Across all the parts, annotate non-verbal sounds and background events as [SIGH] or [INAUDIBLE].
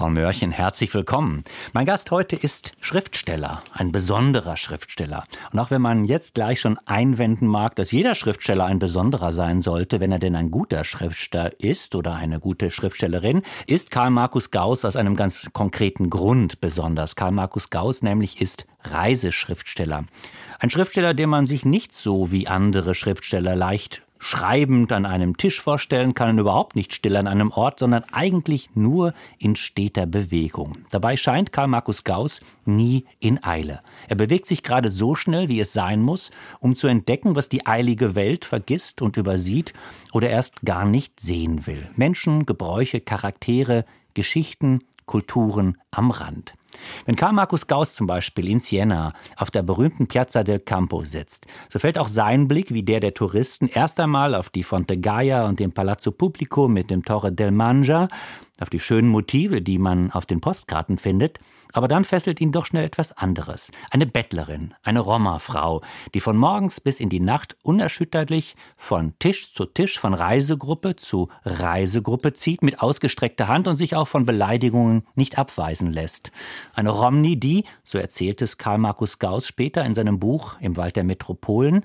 Frau Mörchen herzlich willkommen. Mein Gast heute ist Schriftsteller, ein besonderer Schriftsteller. Und auch wenn man jetzt gleich schon einwenden mag, dass jeder Schriftsteller ein besonderer sein sollte, wenn er denn ein guter Schriftsteller ist oder eine gute Schriftstellerin, ist Karl Markus Gauss aus einem ganz konkreten Grund besonders. Karl Markus Gauss nämlich ist Reiseschriftsteller. Ein Schriftsteller, den man sich nicht so wie andere Schriftsteller leicht schreibend an einem Tisch vorstellen kann und überhaupt nicht still an einem Ort, sondern eigentlich nur in steter Bewegung. Dabei scheint Karl Markus Gauss nie in Eile. Er bewegt sich gerade so schnell, wie es sein muss, um zu entdecken, was die eilige Welt vergisst und übersieht oder erst gar nicht sehen will. Menschen, Gebräuche, Charaktere, Geschichten, Kulturen am Rand. Wenn Karl Markus Gauss zum Beispiel in Siena auf der berühmten Piazza del Campo sitzt, so fällt auch sein Blick wie der der Touristen erst einmal auf die Fonte Gaia und den Palazzo Pubblico mit dem Torre del Mangia auf die schönen Motive, die man auf den Postkarten findet, aber dann fesselt ihn doch schnell etwas anderes. Eine Bettlerin, eine Roma-Frau, die von morgens bis in die Nacht unerschütterlich von Tisch zu Tisch, von Reisegruppe zu Reisegruppe zieht, mit ausgestreckter Hand und sich auch von Beleidigungen nicht abweisen lässt. Eine Romni, die, so erzählt es Karl Markus Gauss später in seinem Buch Im Wald der Metropolen,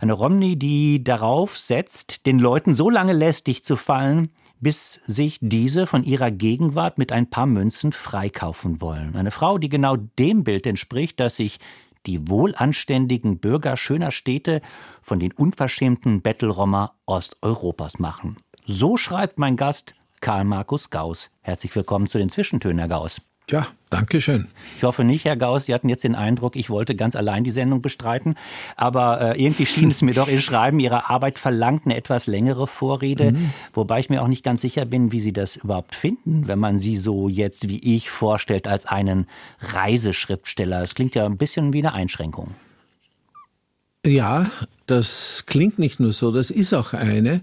eine Romni, die darauf setzt, den Leuten so lange lästig zu fallen, bis sich diese von ihrer Gegenwart mit ein paar Münzen freikaufen wollen. Eine Frau, die genau dem Bild entspricht, dass sich die wohlanständigen Bürger schöner Städte von den unverschämten Bettelrommer Osteuropas machen. So schreibt mein Gast Karl Markus Gauss. Herzlich willkommen zu den Zwischentönen, Herr Gauss. Ja, danke schön. Ich hoffe nicht, Herr Gauss, Sie hatten jetzt den Eindruck, ich wollte ganz allein die Sendung bestreiten. Aber äh, irgendwie schien es mir doch, Ihr Schreiben Ihrer Arbeit verlangt eine etwas längere Vorrede. Mhm. Wobei ich mir auch nicht ganz sicher bin, wie Sie das überhaupt finden, wenn man Sie so jetzt wie ich vorstellt als einen Reiseschriftsteller. Das klingt ja ein bisschen wie eine Einschränkung. Ja, das klingt nicht nur so, das ist auch eine.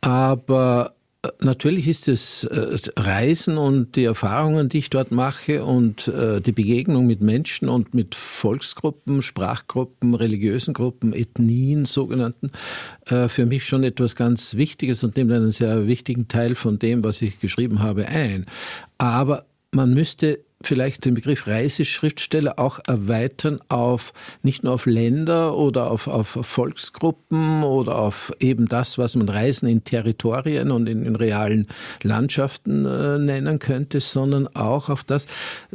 Aber Natürlich ist es äh, Reisen und die Erfahrungen, die ich dort mache und äh, die Begegnung mit Menschen und mit Volksgruppen, Sprachgruppen, religiösen Gruppen, Ethnien sogenannten, äh, für mich schon etwas ganz Wichtiges und nimmt einen sehr wichtigen Teil von dem, was ich geschrieben habe, ein. Aber man müsste vielleicht den Begriff Reiseschriftsteller auch erweitern auf nicht nur auf Länder oder auf, auf Volksgruppen oder auf eben das, was man Reisen in Territorien und in, in realen Landschaften äh, nennen könnte, sondern auch auf das,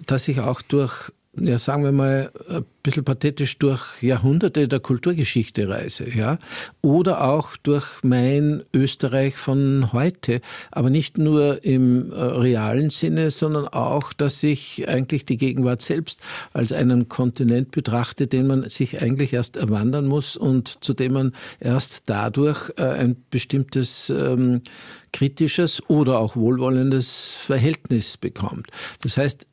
dass ich auch durch ja, sagen wir mal, ein bisschen pathetisch durch Jahrhunderte der Kulturgeschichte reise, ja. Oder auch durch mein Österreich von heute. Aber nicht nur im äh, realen Sinne, sondern auch, dass ich eigentlich die Gegenwart selbst als einen Kontinent betrachte, den man sich eigentlich erst erwandern muss und zu dem man erst dadurch äh, ein bestimmtes ähm, kritisches oder auch wohlwollendes Verhältnis bekommt. Das heißt,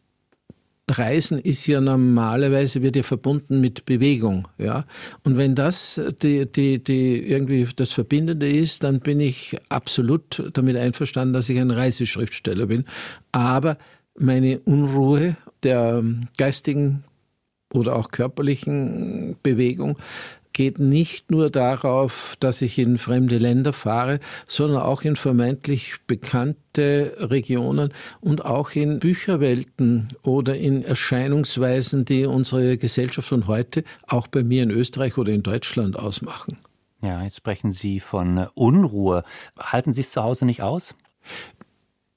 Reisen ist ja normalerweise wird ja verbunden mit Bewegung, ja. Und wenn das die, die, die irgendwie das Verbindende ist, dann bin ich absolut damit einverstanden, dass ich ein Reiseschriftsteller bin. Aber meine Unruhe der geistigen oder auch körperlichen Bewegung geht nicht nur darauf, dass ich in fremde Länder fahre, sondern auch in vermeintlich bekannte Regionen und auch in Bücherwelten oder in Erscheinungsweisen, die unsere Gesellschaft von heute auch bei mir in Österreich oder in Deutschland ausmachen. Ja, jetzt sprechen Sie von Unruhe. Halten Sie es zu Hause nicht aus?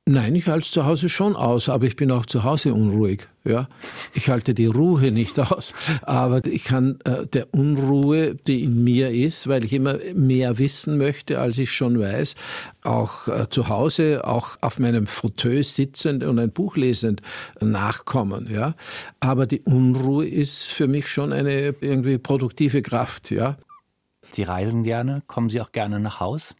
Nein, ich halte es zu Hause schon aus, aber ich bin auch zu Hause unruhig. Ja, ich halte die Ruhe nicht aus, aber ich kann äh, der Unruhe, die in mir ist, weil ich immer mehr wissen möchte, als ich schon weiß, auch äh, zu Hause, auch auf meinem Fauteuil sitzend und ein Buch lesend nachkommen. Ja, aber die Unruhe ist für mich schon eine irgendwie produktive Kraft. Ja. Sie reisen gerne, kommen Sie auch gerne nach Haus?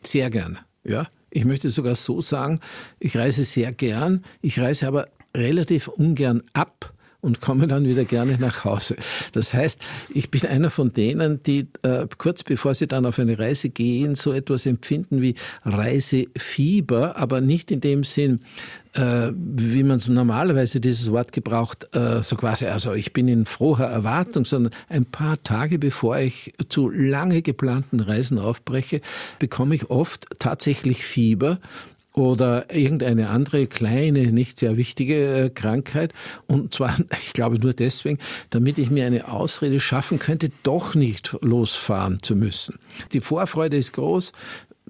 Sehr gerne. Ja, Ich möchte sogar so sagen, ich reise sehr gern, ich reise aber relativ ungern ab und komme dann wieder gerne nach Hause. Das heißt, ich bin einer von denen, die äh, kurz bevor sie dann auf eine Reise gehen, so etwas empfinden wie Reisefieber, aber nicht in dem Sinn, äh, wie man es normalerweise dieses Wort gebraucht, äh, so quasi, also ich bin in froher Erwartung, sondern ein paar Tage bevor ich zu lange geplanten Reisen aufbreche, bekomme ich oft tatsächlich Fieber oder irgendeine andere kleine, nicht sehr wichtige äh, Krankheit. Und zwar, [LAUGHS] ich glaube nur deswegen, damit ich mir eine Ausrede schaffen könnte, doch nicht losfahren zu müssen. Die Vorfreude ist groß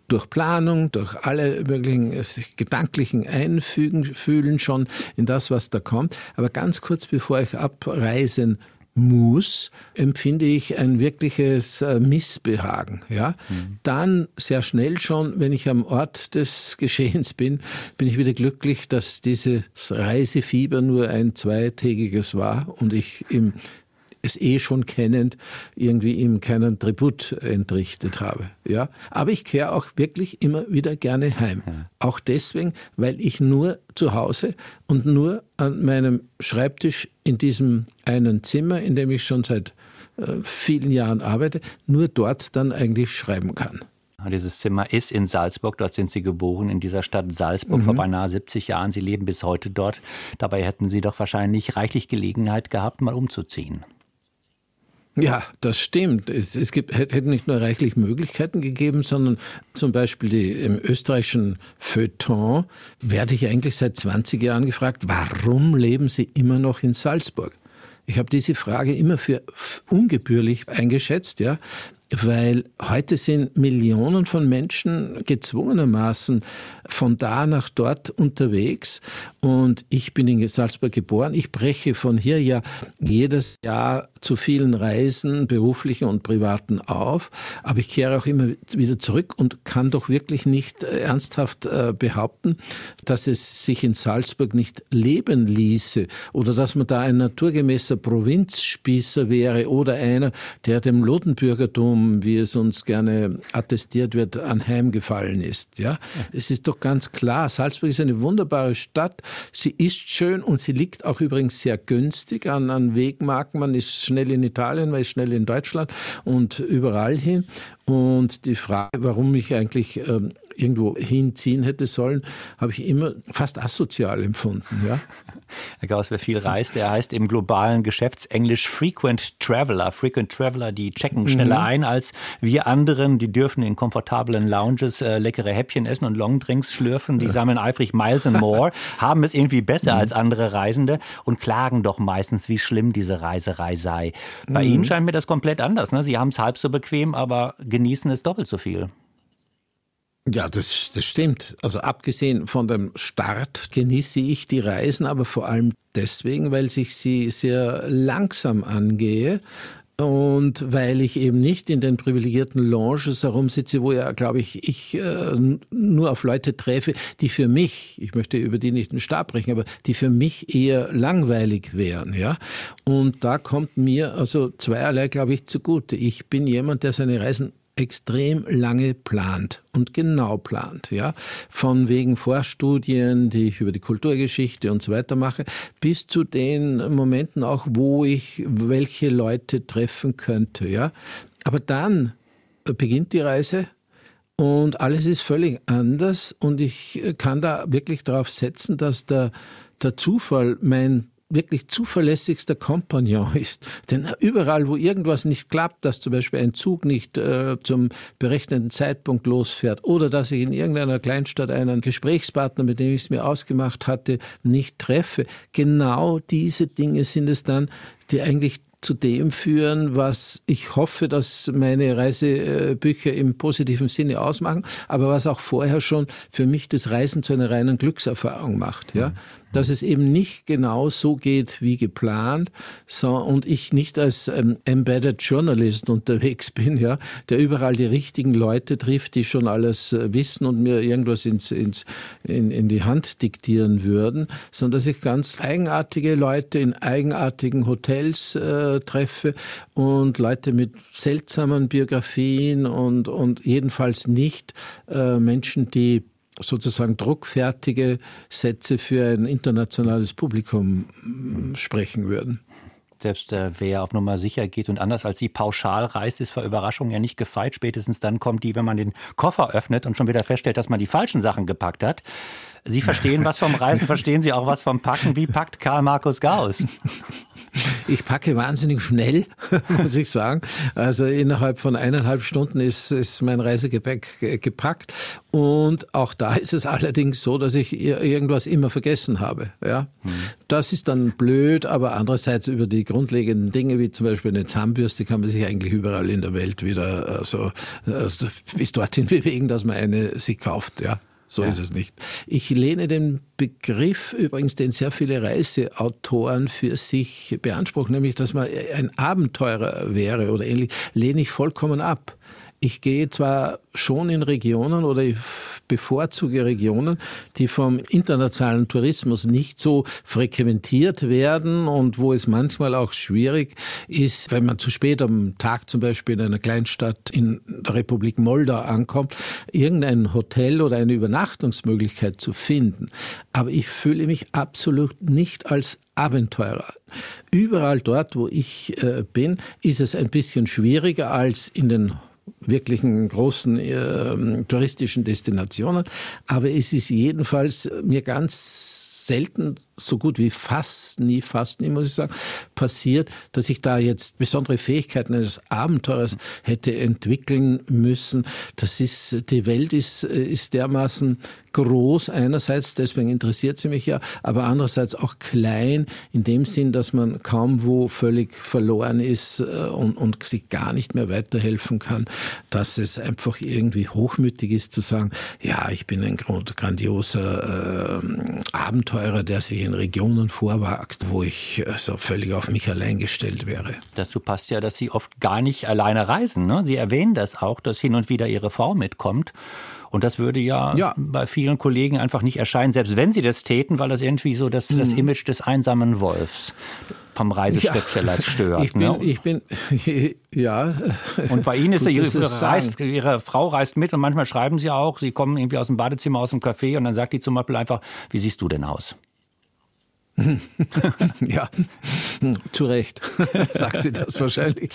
durch Planung, durch alle möglichen äh, gedanklichen Einfügen, fühlen schon in das, was da kommt. Aber ganz kurz bevor ich abreisen muss, empfinde ich ein wirkliches äh, Missbehagen. Ja? Mhm. Dann sehr schnell schon, wenn ich am Ort des [LAUGHS] Geschehens bin, bin ich wieder glücklich, dass dieses Reisefieber nur ein zweitägiges war und ich im es eh schon kennend irgendwie ihm keinen Tribut entrichtet habe. Ja, aber ich kehre auch wirklich immer wieder gerne heim. Auch deswegen, weil ich nur zu Hause und nur an meinem Schreibtisch in diesem einen Zimmer, in dem ich schon seit äh, vielen Jahren arbeite, nur dort dann eigentlich schreiben kann. Dieses Zimmer ist in Salzburg, dort sind Sie geboren, in dieser Stadt Salzburg mhm. vor beinahe 70 Jahren. Sie leben bis heute dort. Dabei hätten Sie doch wahrscheinlich reichlich Gelegenheit gehabt, mal umzuziehen. Ja, das stimmt. Es, es gibt, hätte nicht nur reichlich Möglichkeiten gegeben, sondern zum Beispiel die, im österreichischen Feuilleton werde ich eigentlich seit 20 Jahren gefragt, warum leben Sie immer noch in Salzburg? Ich habe diese Frage immer für ungebührlich eingeschätzt, ja, weil heute sind Millionen von Menschen gezwungenermaßen von da nach dort unterwegs und ich bin in Salzburg geboren. Ich breche von hier ja jedes Jahr zu vielen Reisen, beruflichen und privaten auf, aber ich kehre auch immer wieder zurück und kann doch wirklich nicht äh, ernsthaft äh, behaupten, dass es sich in Salzburg nicht leben ließe oder dass man da ein naturgemäßer Provinzspießer wäre oder einer, der dem Lodenbürgertum, wie es uns gerne attestiert wird, anheimgefallen ist. Ja, es ist doch ganz klar, Salzburg ist eine wunderbare Stadt. Sie ist schön und sie liegt auch übrigens sehr günstig an, an Wegmarken. Man ist schnell in Italien, man ist schnell in Deutschland und überall hin. Und die Frage, warum ich eigentlich ähm, irgendwo hinziehen hätte sollen, habe ich immer fast asozial empfunden. Ja? [LAUGHS] Herr Gauss, wer viel reist, der heißt im globalen Geschäftsenglisch Frequent Traveler. Frequent Traveler, die checken schneller mhm. ein als wir anderen. Die dürfen in komfortablen Lounges äh, leckere Häppchen essen und Longdrinks schlürfen. Die ja. [LAUGHS] sammeln eifrig Miles and More, haben es irgendwie besser mhm. als andere Reisende und klagen doch meistens, wie schlimm diese Reiserei sei. Bei mhm. Ihnen scheint mir das komplett anders. Ne? Sie haben es halb so bequem, aber genießen es doppelt so viel. Ja, das, das stimmt. Also abgesehen von dem Start genieße ich die Reisen, aber vor allem deswegen, weil ich sie sehr langsam angehe und weil ich eben nicht in den privilegierten Lounges herumsitze, wo ja, glaube ich, ich äh, nur auf Leute treffe, die für mich, ich möchte über die nicht den Stab brechen, aber die für mich eher langweilig wären, ja. Und da kommt mir also zweierlei, glaube ich, zugute. Ich bin jemand, der seine Reisen extrem lange plant und genau plant, ja, von wegen Vorstudien, die ich über die Kulturgeschichte und so weiter mache, bis zu den Momenten auch, wo ich welche Leute treffen könnte, ja. Aber dann beginnt die Reise und alles ist völlig anders und ich kann da wirklich darauf setzen, dass der, der Zufall mein wirklich zuverlässigster Kompagnon ist. Denn überall, wo irgendwas nicht klappt, dass zum Beispiel ein Zug nicht äh, zum berechneten Zeitpunkt losfährt oder dass ich in irgendeiner Kleinstadt einen Gesprächspartner, mit dem ich es mir ausgemacht hatte, nicht treffe, genau diese Dinge sind es dann, die eigentlich zu dem führen, was ich hoffe, dass meine Reisebücher im positiven Sinne ausmachen, aber was auch vorher schon für mich das Reisen zu einer reinen Glückserfahrung macht. Ja? Dass es eben nicht genau so geht wie geplant. So, und ich nicht als ähm, Embedded Journalist unterwegs [LAUGHS] bin, ja, der überall die richtigen Leute trifft, die schon alles äh, wissen und mir irgendwas ins, ins, in, in die Hand diktieren würden, sondern dass ich ganz eigenartige Leute in eigenartigen Hotels äh, treffe und Leute mit seltsamen Biografien und, und jedenfalls nicht äh, Menschen, die sozusagen druckfertige Sätze für ein internationales Publikum mm, sprechen würden. Selbst äh, wer auf Nummer sicher geht und anders als sie pauschal reist, ist vor Überraschung ja nicht gefeit. Spätestens dann kommt die, wenn man den Koffer öffnet und schon wieder feststellt, dass man die falschen Sachen gepackt hat. Sie verstehen was vom Reisen, [LAUGHS] verstehen Sie auch was vom Packen. Wie packt Karl Markus Gauss? Ich packe wahnsinnig schnell, [LAUGHS] muss ich sagen. Also innerhalb von eineinhalb Stunden ist, ist mein Reisegepäck gepackt. Und auch da ist es allerdings so, dass ich irgendwas immer vergessen habe. Ja? Mhm. Das ist dann blöd, aber andererseits über die grundlegenden Dinge, wie zum Beispiel eine Zahnbürste, kann man sich eigentlich überall in der Welt wieder also, bis dorthin [LAUGHS] bewegen, dass man eine sich kauft. Ja. So ja. ist es nicht. Ich lehne den Begriff übrigens, den sehr viele Reiseautoren für sich beanspruchen, nämlich, dass man ein Abenteurer wäre oder ähnlich, lehne ich vollkommen ab. Ich gehe zwar schon in Regionen oder ich bevorzuge Regionen, die vom internationalen Tourismus nicht so frequentiert werden und wo es manchmal auch schwierig ist, wenn man zu spät am Tag zum Beispiel in einer Kleinstadt in der Republik Moldau ankommt, irgendein Hotel oder eine Übernachtungsmöglichkeit zu finden. Aber ich fühle mich absolut nicht als Abenteurer. Überall dort, wo ich äh, bin, ist es ein bisschen schwieriger als in den wirklichen großen äh, touristischen Destinationen. Aber es ist jedenfalls mir ganz selten so gut wie fast nie, fast nie, muss ich sagen, passiert, dass ich da jetzt besondere Fähigkeiten eines Abenteurers hätte entwickeln müssen. Das ist, die Welt ist, ist dermaßen groß einerseits, deswegen interessiert sie mich ja, aber andererseits auch klein in dem Sinn, dass man kaum wo völlig verloren ist äh, und, und sich gar nicht mehr weiterhelfen kann, dass es einfach irgendwie hochmütig ist zu sagen, ja, ich bin ein grandioser äh, Abenteurer, der sich in Regionen vorwagt, wo ich also völlig auf mich allein gestellt wäre. Dazu passt ja, dass Sie oft gar nicht alleine reisen. Ne? Sie erwähnen das auch, dass hin und wieder Ihre Frau mitkommt. Und das würde ja, ja, bei vielen Kollegen einfach nicht erscheinen, selbst wenn sie das täten, weil das irgendwie so das, das mhm. Image des einsamen Wolfs vom Reiseschriftsteller ja, stört. Ich bin, ne? ich bin, [LAUGHS] ja. Und bei Ihnen ist Gut, ihre, reist, ihre Frau reist mit und manchmal schreiben Sie auch, Sie kommen irgendwie aus dem Badezimmer, aus dem Café und dann sagt die zum Beispiel einfach, wie siehst du denn aus? [LAUGHS] ja, zu Recht [LAUGHS] sagt sie das wahrscheinlich.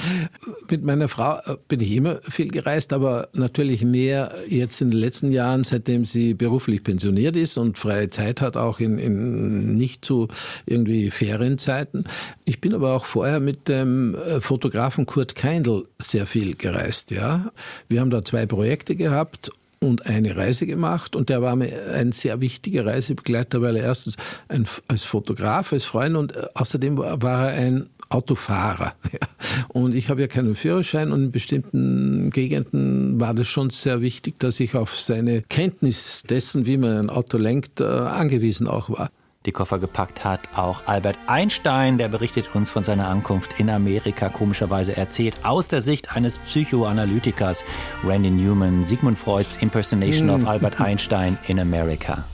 Mit meiner Frau äh, bin ich immer viel gereist, aber natürlich mehr jetzt in den letzten Jahren, seitdem sie beruflich pensioniert ist und freie Zeit hat, auch in, in nicht zu irgendwie Ferienzeiten. Ich bin aber auch vorher mit dem äh, Fotografen Kurt Keindl sehr viel gereist. Ja, wir haben da zwei Projekte gehabt und eine Reise gemacht. Und der war mir ein sehr wichtiger Reisebegleiter, weil er erstens ein, als Fotograf, als Freund und äh, außerdem war er ein Autofahrer. [LAUGHS] Und ich habe ja keinen Führerschein und in bestimmten Gegenden war das schon sehr wichtig, dass ich auf seine Kenntnis dessen, wie man ein Auto lenkt, äh, angewiesen auch war die Koffer gepackt hat. Auch Albert Einstein, der berichtet uns von seiner Ankunft in Amerika, komischerweise erzählt aus der Sicht eines Psychoanalytikers, Randy Newman, Sigmund Freuds Impersonation of Albert Einstein in America.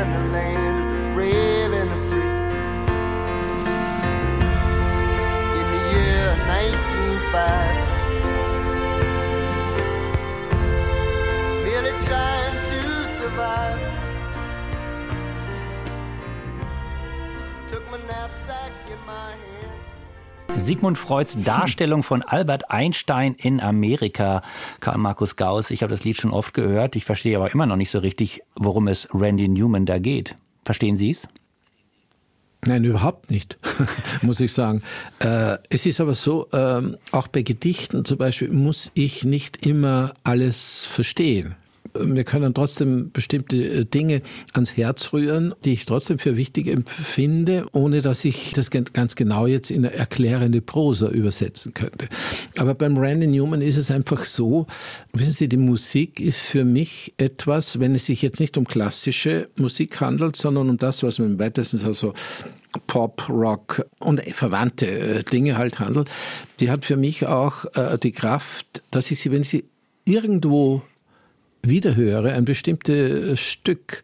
in the lane. Sigmund Freuds Darstellung von Albert Einstein in Amerika. Karl Markus Gauss, ich habe das Lied schon oft gehört, ich verstehe aber immer noch nicht so richtig, worum es Randy Newman da geht. Verstehen Sie es? Nein, überhaupt nicht, [LAUGHS] muss ich sagen. Äh, es ist aber so, ähm, auch bei Gedichten zum Beispiel muss ich nicht immer alles verstehen mir können trotzdem bestimmte äh, Dinge ans Herz rühren, die ich trotzdem für wichtig empfinde, ohne dass ich das ganz genau jetzt in eine erklärende Prosa übersetzen könnte. Aber beim Randy Newman ist es einfach so, wissen Sie, die Musik ist für mich etwas, wenn es sich jetzt nicht um klassische Musik handelt, sondern um das, was man im weitesten so Pop, Rock und verwandte äh, Dinge halt handelt, die hat für mich auch äh, die Kraft, dass ich sie, wenn ich sie irgendwo wiederhöre, ein bestimmtes Stück,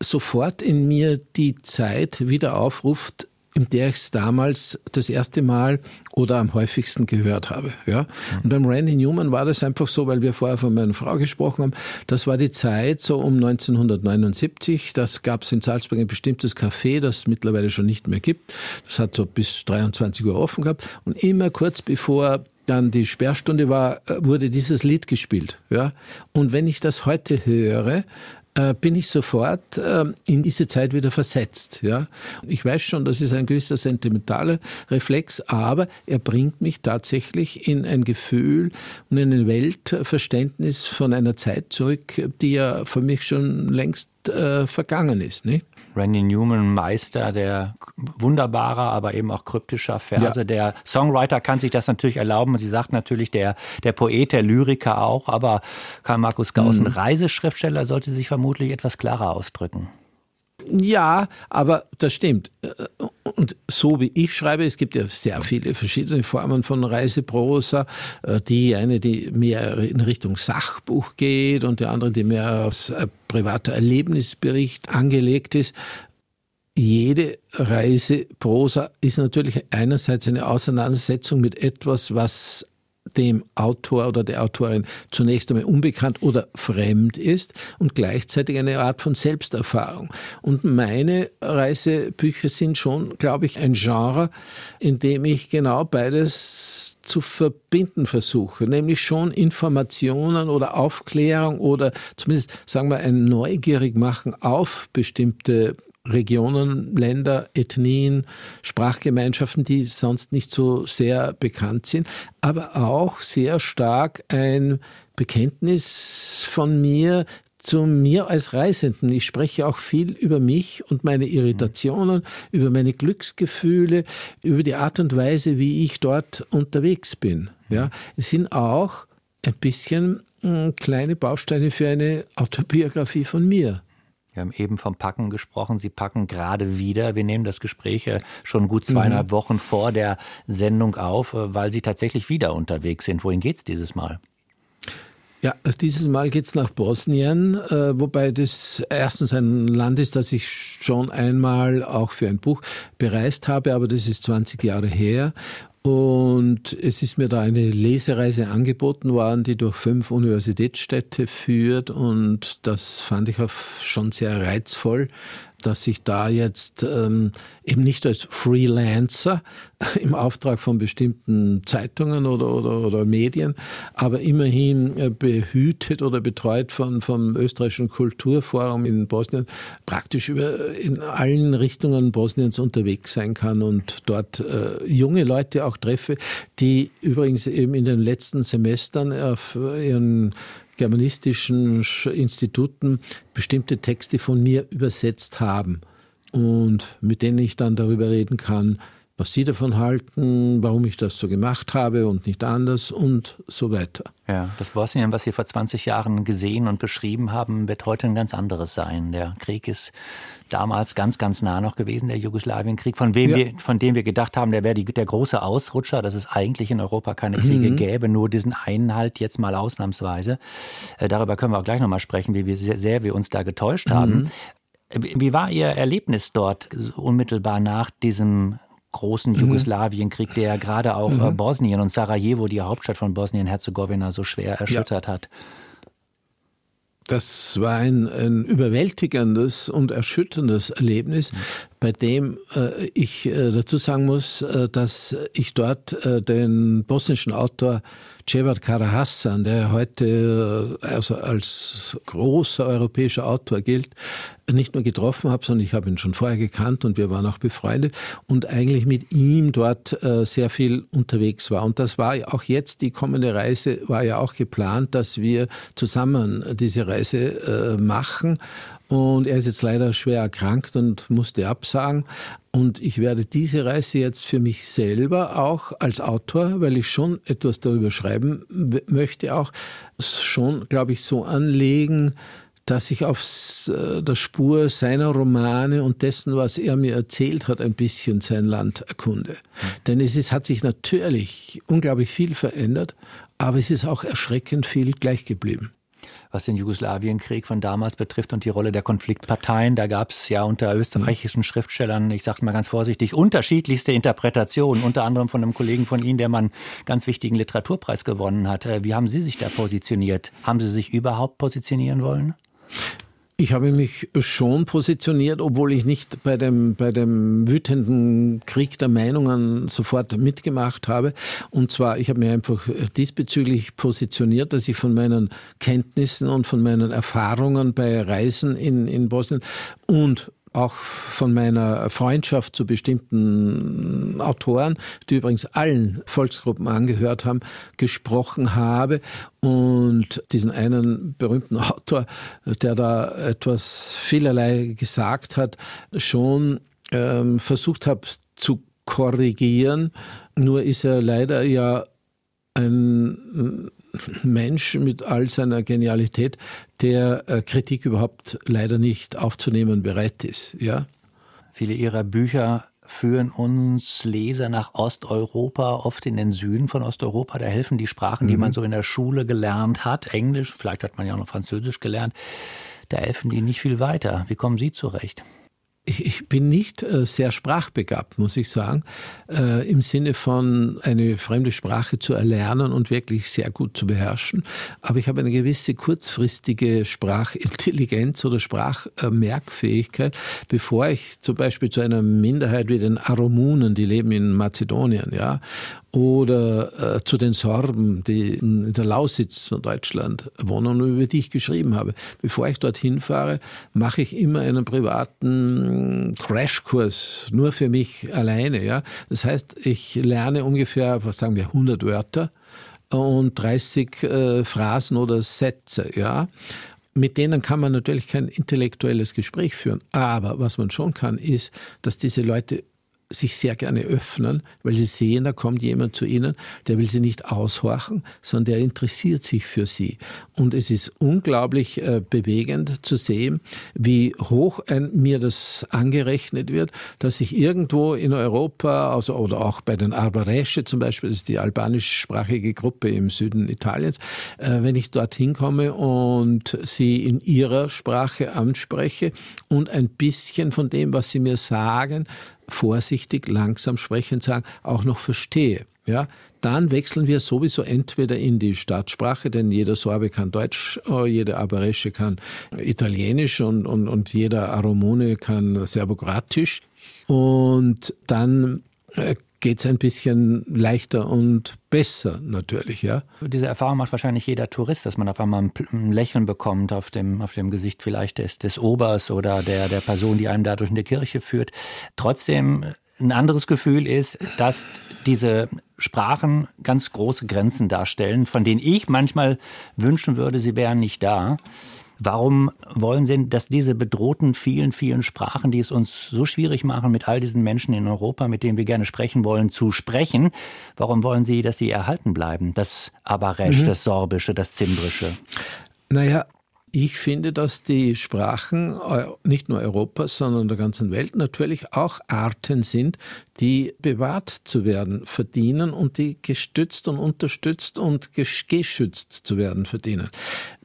sofort in mir die Zeit wieder aufruft, in der ich es damals das erste Mal oder am häufigsten gehört habe. Ja? Und beim Randy Newman war das einfach so, weil wir vorher von meiner Frau gesprochen haben, das war die Zeit so um 1979, das gab es in Salzburg ein bestimmtes Café, das es mittlerweile schon nicht mehr gibt. Das hat so bis 23 Uhr offen gehabt und immer kurz bevor dann die Sperrstunde war, äh, wurde dieses Lied gespielt. Ja? Und wenn ich das heute höre, äh, bin ich sofort äh, in diese Zeit wieder versetzt. Ja? Ich weiß schon, das ist ein gewisser sentimentaler Reflex, aber er bringt mich tatsächlich in ein Gefühl und in ein Weltverständnis von einer Zeit zurück, die ja für mich schon längst äh, vergangen ist. Nicht? Randy Newman, Meister der wunderbarer, aber eben auch kryptischer Verse. Ja. Der Songwriter kann sich das natürlich erlauben. Sie sagt natürlich, der, der Poet, der Lyriker auch, aber Karl Markus Gaussen, mhm. Reiseschriftsteller, sollte sich vermutlich etwas klarer ausdrücken. Ja, aber das stimmt. Und so wie ich schreibe, es gibt ja sehr viele verschiedene Formen von Reiseprosa. Äh, die eine, die mehr in Richtung Sachbuch geht und die andere, die mehr aufs privater Erlebnisbericht angelegt ist. Jede Reiseprosa ist natürlich einerseits eine Auseinandersetzung mit etwas, was dem Autor oder der Autorin zunächst einmal unbekannt oder fremd ist und gleichzeitig eine Art von Selbsterfahrung. Und meine Reisebücher sind schon, glaube ich, ein Genre, in dem ich genau beides zu verbinden versuche, nämlich schon Informationen oder Aufklärung oder zumindest sagen wir ein neugierig machen auf bestimmte Regionen, Länder, Ethnien, Sprachgemeinschaften, die sonst nicht so sehr bekannt sind, aber auch sehr stark ein Bekenntnis von mir zu mir als Reisenden. Ich spreche auch viel über mich und meine Irritationen, über meine Glücksgefühle, über die Art und Weise, wie ich dort unterwegs bin. Ja, es sind auch ein bisschen hm, kleine Bausteine für eine Autobiografie von mir. Wir haben eben vom Packen gesprochen. Sie packen gerade wieder. Wir nehmen das Gespräch schon gut zweieinhalb mhm. Wochen vor der Sendung auf, äh, weil Sie tatsächlich wieder unterwegs sind. Wohin geht's dieses Mal? Ja, dieses Mal geht's nach Bosnien, äh, wobei das erstens ein Land ist, das ich schon einmal auch für ein Buch bereist habe, aber das ist 20 Jahre her. Und es ist mir da eine Lesereise angeboten worden, die durch fünf Universitätsstädte führt. Und das fand ich auch schon sehr reizvoll, dass ich da jetzt ähm, eben nicht als Freelancer [LAUGHS] im Auftrag von bestimmten Zeitungen oder, oder, oder Medien, aber immerhin äh, behütet oder betreut von, vom österreichischen Kulturforum in Bosnien praktisch über, in allen Richtungen Bosniens unterwegs sein kann und dort äh, junge Leute auch treffe, die übrigens eben in den letzten Semestern auf ihren germanistischen Instituten bestimmte Texte von mir übersetzt haben und mit denen ich dann darüber reden kann, was Sie davon halten, warum ich das so gemacht habe und nicht anders und so weiter. Ja, das Bosnien, was Sie vor 20 Jahren gesehen und beschrieben haben, wird heute ein ganz anderes sein. Der Krieg ist damals ganz, ganz nah noch gewesen, der Jugoslawienkrieg, von, wem ja. wir, von dem wir gedacht haben, der wäre der große Ausrutscher, dass es eigentlich in Europa keine Kriege mhm. gäbe, nur diesen einen halt jetzt mal ausnahmsweise. Äh, darüber können wir auch gleich nochmal sprechen, wie sehr, sehr wir uns da getäuscht mhm. haben. Wie war Ihr Erlebnis dort unmittelbar nach diesem großen mhm. Jugoslawienkrieg, der gerade auch mhm. Bosnien und Sarajevo, die Hauptstadt von Bosnien-Herzegowina, so schwer erschüttert ja. hat. Das war ein, ein überwältigendes und erschütterndes Erlebnis. Bei dem äh, ich äh, dazu sagen muss, äh, dass ich dort äh, den bosnischen Autor Cevat Karahassan, der heute äh, also als großer europäischer Autor gilt, nicht nur getroffen habe, sondern ich habe ihn schon vorher gekannt und wir waren auch befreundet und eigentlich mit ihm dort äh, sehr viel unterwegs war. Und das war auch jetzt, die kommende Reise war ja auch geplant, dass wir zusammen diese Reise machen. Und er ist jetzt leider schwer erkrankt und musste absagen. Und ich werde diese Reise jetzt für mich selber auch als Autor, weil ich schon etwas darüber schreiben möchte, auch schon, glaube ich, so anlegen, dass ich auf äh, der Spur seiner Romane und dessen, was er mir erzählt hat, ein bisschen sein Land erkunde. Mhm. Denn es ist, hat sich natürlich unglaublich viel verändert, aber es ist auch erschreckend viel gleich geblieben was den Jugoslawienkrieg von damals betrifft und die Rolle der Konfliktparteien. Da gab es ja unter österreichischen Schriftstellern, ich sage mal ganz vorsichtig, unterschiedlichste Interpretationen, unter anderem von einem Kollegen von Ihnen, der mal einen ganz wichtigen Literaturpreis gewonnen hat. Äh, wie haben Sie sich da positioniert? Haben Sie sich überhaupt positionieren wollen? Ich habe mich schon positioniert, obwohl ich nicht bei dem, bei dem wütenden Krieg der Meinungen sofort mitgemacht habe. Und zwar, ich habe mich einfach diesbezüglich positioniert, dass ich von meinen Kenntnissen und von meinen Erfahrungen bei Reisen in, in Bosnien und auch von meiner Freundschaft zu bestimmten Autoren, die übrigens allen Volksgruppen angehört haben, gesprochen habe und diesen einen berühmten [LAUGHS] Autor, der da etwas vielerlei gesagt hat, schon ähm, versucht habe zu korrigieren. Nur ist er leider ja ein Mensch mit all seiner Genialität, der äh, Kritik überhaupt leider nicht aufzunehmen bereit ist. Ja? Viele Ihrer Bücher führen uns Leser nach Osteuropa, oft in den Süden von Osteuropa. Da helfen die Sprachen, die mhm. man so in der Schule gelernt hat, Englisch, vielleicht hat man ja auch noch Französisch gelernt, da helfen die nicht viel weiter. Wie kommen Sie zurecht? Ich bin nicht äh, sehr sprachbegabt, muss ich sagen, äh, im Sinne von eine fremde Sprache zu erlernen und wirklich sehr gut zu beherrschen. Aber ich habe eine gewisse kurzfristige Sprachintelligenz oder Sprachmerkfähigkeit, bevor ich zum Beispiel zu einer Minderheit wie den Arumunen, die leben in Mazedonien, ja, oder äh, zu den Sorben, die in der Lausitz von Deutschland wohnen und über die ich geschrieben habe. Bevor ich dorthin fahre, mache ich immer einen privaten Crashkurs, nur für mich alleine. Ja? Das heißt, ich lerne ungefähr, was sagen wir, 100 Wörter und 30 äh, Phrasen oder Sätze. Ja? Mit denen kann man natürlich kein intellektuelles Gespräch führen. Aber was man schon kann, ist, dass diese Leute sich sehr gerne öffnen, weil sie sehen, da kommt jemand zu ihnen, der will sie nicht aushorchen, sondern der interessiert sich für sie. Und es ist unglaublich äh, bewegend zu sehen, wie hoch ein, mir das angerechnet wird, dass ich irgendwo in Europa, also, oder auch bei den Arbaresche zum Beispiel, das ist die albanischsprachige Gruppe im Süden Italiens, äh, wenn ich dorthin komme und sie in ihrer Sprache anspreche und ein bisschen von dem, was sie mir sagen, vorsichtig, langsam sprechend sagen, auch noch verstehe. Ja, dann wechseln wir sowieso entweder in die Staatsprache, denn jeder Sorbe kann Deutsch, äh, jeder Aberesche kann Italienisch und, und, und jeder Aromone kann Serbokratisch. Und dann äh, geht es ein bisschen leichter und besser natürlich, ja. Diese Erfahrung macht wahrscheinlich jeder Tourist, dass man auf einmal ein Lächeln bekommt auf dem, auf dem Gesicht vielleicht des, des Obers oder der, der Person, die einem dadurch in die Kirche führt. Trotzdem ein anderes Gefühl ist, dass diese Sprachen ganz große Grenzen darstellen, von denen ich manchmal wünschen würde, sie wären nicht da. Warum wollen Sie, dass diese bedrohten vielen, vielen Sprachen, die es uns so schwierig machen, mit all diesen Menschen in Europa, mit denen wir gerne sprechen wollen, zu sprechen, warum wollen Sie, dass sie erhalten bleiben? Das Abaresch, mhm. das Sorbische, das Zimbrische? Naja, ich finde, dass die Sprachen nicht nur Europas, sondern der ganzen Welt natürlich auch Arten sind, die bewahrt zu werden verdienen und die gestützt und unterstützt und geschützt zu werden verdienen.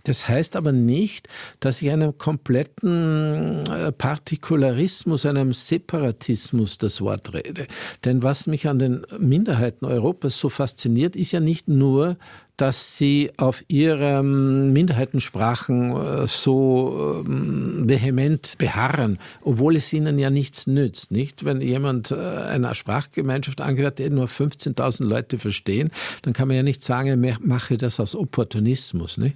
Das heißt aber nicht, dass ich einem kompletten äh, Partikularismus, einem Separatismus das Wort rede. Denn was mich an den Minderheiten Europas so fasziniert, ist ja nicht nur dass sie auf ihren Minderheitensprachen äh, so ähm, vehement beharren, obwohl es ihnen ja nichts nützt. Nicht, wenn jemand äh, einer Sprachgemeinschaft angehört, der nur 15.000 Leute verstehen, dann kann man ja nicht sagen, er mache das aus Opportunismus. Nicht?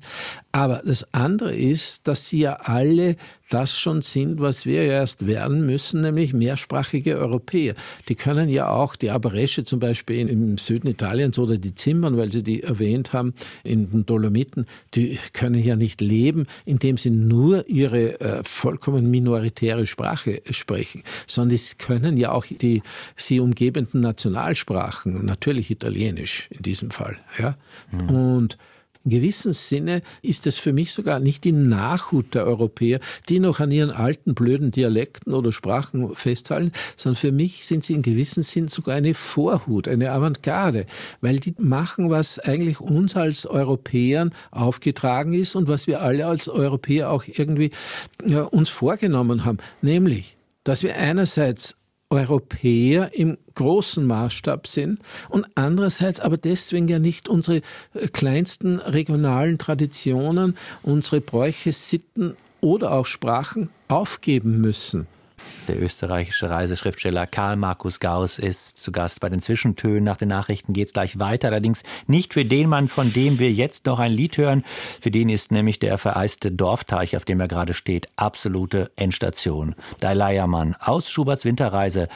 Aber das andere ist, dass sie ja alle das schon sind, was wir erst werden müssen, nämlich mehrsprachige Europäer. Die können ja auch die Aberesche zum Beispiel im Süden Italiens oder die Zimmern, weil Sie die erwähnt haben, in den Dolomiten, die können ja nicht leben, indem sie nur ihre äh, vollkommen minoritäre Sprache sprechen, sondern sie können ja auch die sie umgebenden Nationalsprachen, natürlich Italienisch in diesem Fall. Ja? Mhm. Und in gewissem Sinne ist es für mich sogar nicht die Nachhut der Europäer, die noch an ihren alten blöden Dialekten oder Sprachen festhalten, sondern für mich sind sie in gewissem Sinn sogar eine Vorhut, eine Avantgarde, weil die machen, was eigentlich uns als Europäern aufgetragen ist und was wir alle als Europäer auch irgendwie ja, uns vorgenommen haben, nämlich dass wir einerseits Europäer im großen Maßstab sind und andererseits aber deswegen ja nicht unsere äh, kleinsten regionalen Traditionen, unsere Bräuche, Sitten oder auch Sprachen aufgeben müssen. Der österreichische Reiseschriftsteller Karl Markus Gauss ist zu Gast bei den Zwischentönen. Nach den Nachrichten geht es gleich weiter. Allerdings nicht für den Mann, von dem wir jetzt noch ein Lied hören. Für den ist nämlich der vereiste Dorfteich, auf dem er gerade steht, absolute Endstation. Dai aus Schuberts Winterreise.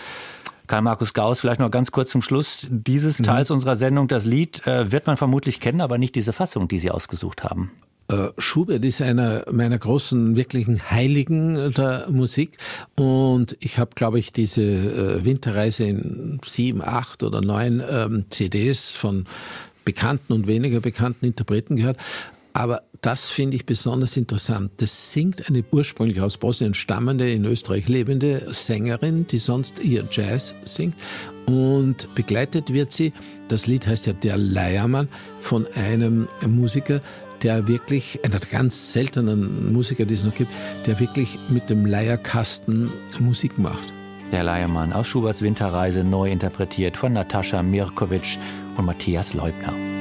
Karl Markus Gauss, vielleicht noch ganz kurz zum Schluss dieses mhm. Teils mhm. unserer Sendung. Das Lied äh, wird man vermutlich kennen, aber nicht diese Fassung, die Sie ausgesucht haben. Äh, Schubert ist einer meiner großen wirklichen Heiligen der Musik und ich habe, glaube ich, diese äh, Winterreise in sieben, acht oder neun ähm, CDs von bekannten und weniger bekannten Interpreten gehört. Aber das finde ich besonders interessant. Das singt eine ursprünglich aus Bosnien stammende, in Österreich lebende Sängerin, die sonst ihr Jazz singt. Und begleitet wird sie, das Lied heißt ja Der Leiermann, von einem Musiker, der wirklich, einer der ganz seltenen Musiker, die es noch gibt, der wirklich mit dem Leierkasten Musik macht. Der Leiermann aus Schuberts Winterreise neu interpretiert von Natascha Mirkovic und Matthias Leubner.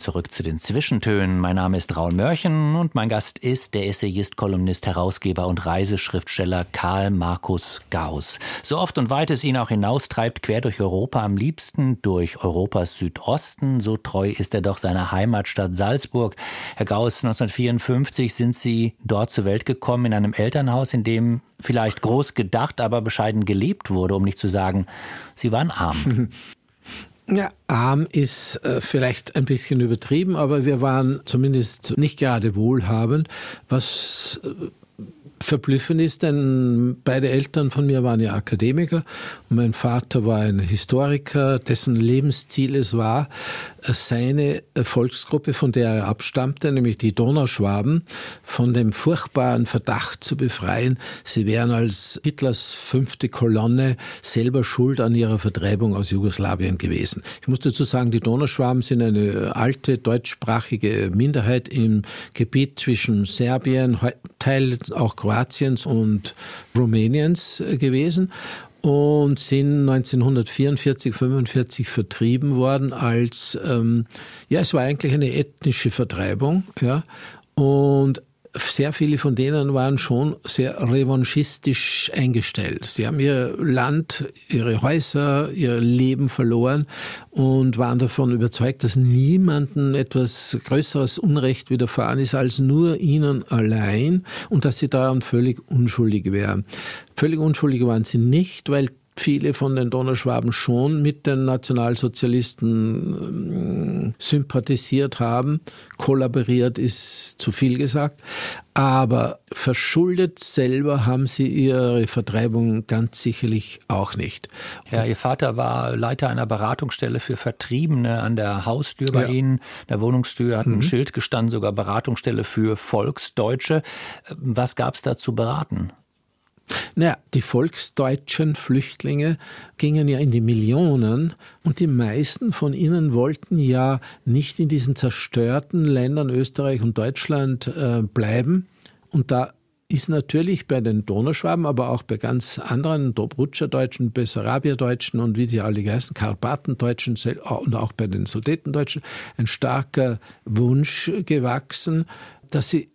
Zurück zu den Zwischentönen. Mein Name ist Raul Mörchen und mein Gast ist der Essayist, Kolumnist, Herausgeber und Reiseschriftsteller Karl Markus Gauss. So oft und weit es ihn auch hinaustreibt, quer durch Europa, am liebsten durch Europas Südosten, so treu ist er doch seiner Heimatstadt Salzburg. Herr Gauss, 1954 sind Sie dort zur Welt gekommen in einem Elternhaus, in dem vielleicht groß gedacht, aber bescheiden gelebt wurde, um nicht zu sagen, Sie waren arm. [LAUGHS] Ja, arm ist äh, vielleicht ein bisschen übertrieben, aber wir waren zumindest nicht gerade wohlhabend, was äh, verblüffend ist, denn beide Eltern von mir waren ja Akademiker und mein Vater war ein Historiker, dessen Lebensziel es war, seine Volksgruppe, von der er abstammte, nämlich die Donauschwaben, von dem furchtbaren Verdacht zu befreien, sie wären als Hitlers fünfte Kolonne selber schuld an ihrer Vertreibung aus Jugoslawien gewesen. Ich muss dazu sagen, die Donauschwaben sind eine alte deutschsprachige Minderheit im Gebiet zwischen Serbien, Teil auch Kroatien, Kroatiens und Rumäniens äh, gewesen und sind 1944, 45 vertrieben worden als, ähm, ja, es war eigentlich eine ethnische Vertreibung, ja, und sehr viele von denen waren schon sehr revanchistisch eingestellt. Sie haben ihr Land, ihre Häuser, ihr Leben verloren und waren davon überzeugt, dass niemandem etwas größeres Unrecht widerfahren ist als nur ihnen allein und dass sie daran völlig unschuldig wären. Völlig unschuldig waren sie nicht, weil viele von den Donauschwaben schon mit den Nationalsozialisten äh, sympathisiert haben. Kollaboriert ist zu viel gesagt. Aber verschuldet selber haben sie ihre Vertreibung ganz sicherlich auch nicht. Ja, Ihr Vater war Leiter einer Beratungsstelle für Vertriebene an der Haustür bei ja. Ihnen. Der Wohnungstür hat mhm. ein Schild gestanden, sogar Beratungsstelle für Volksdeutsche. Was gab es da zu beraten? Naja, die volksdeutschen Flüchtlinge gingen ja in die Millionen und die meisten von ihnen wollten ja nicht in diesen zerstörten Ländern Österreich und Deutschland äh, bleiben. Und da ist natürlich bei den Donauschwaben, aber auch bei ganz anderen Dobrutscher-Deutschen, Bessarabia-Deutschen und wie die alle heißen, Karpaten-Deutschen und auch bei den Sudetendeutschen ein starker Wunsch gewachsen, dass sie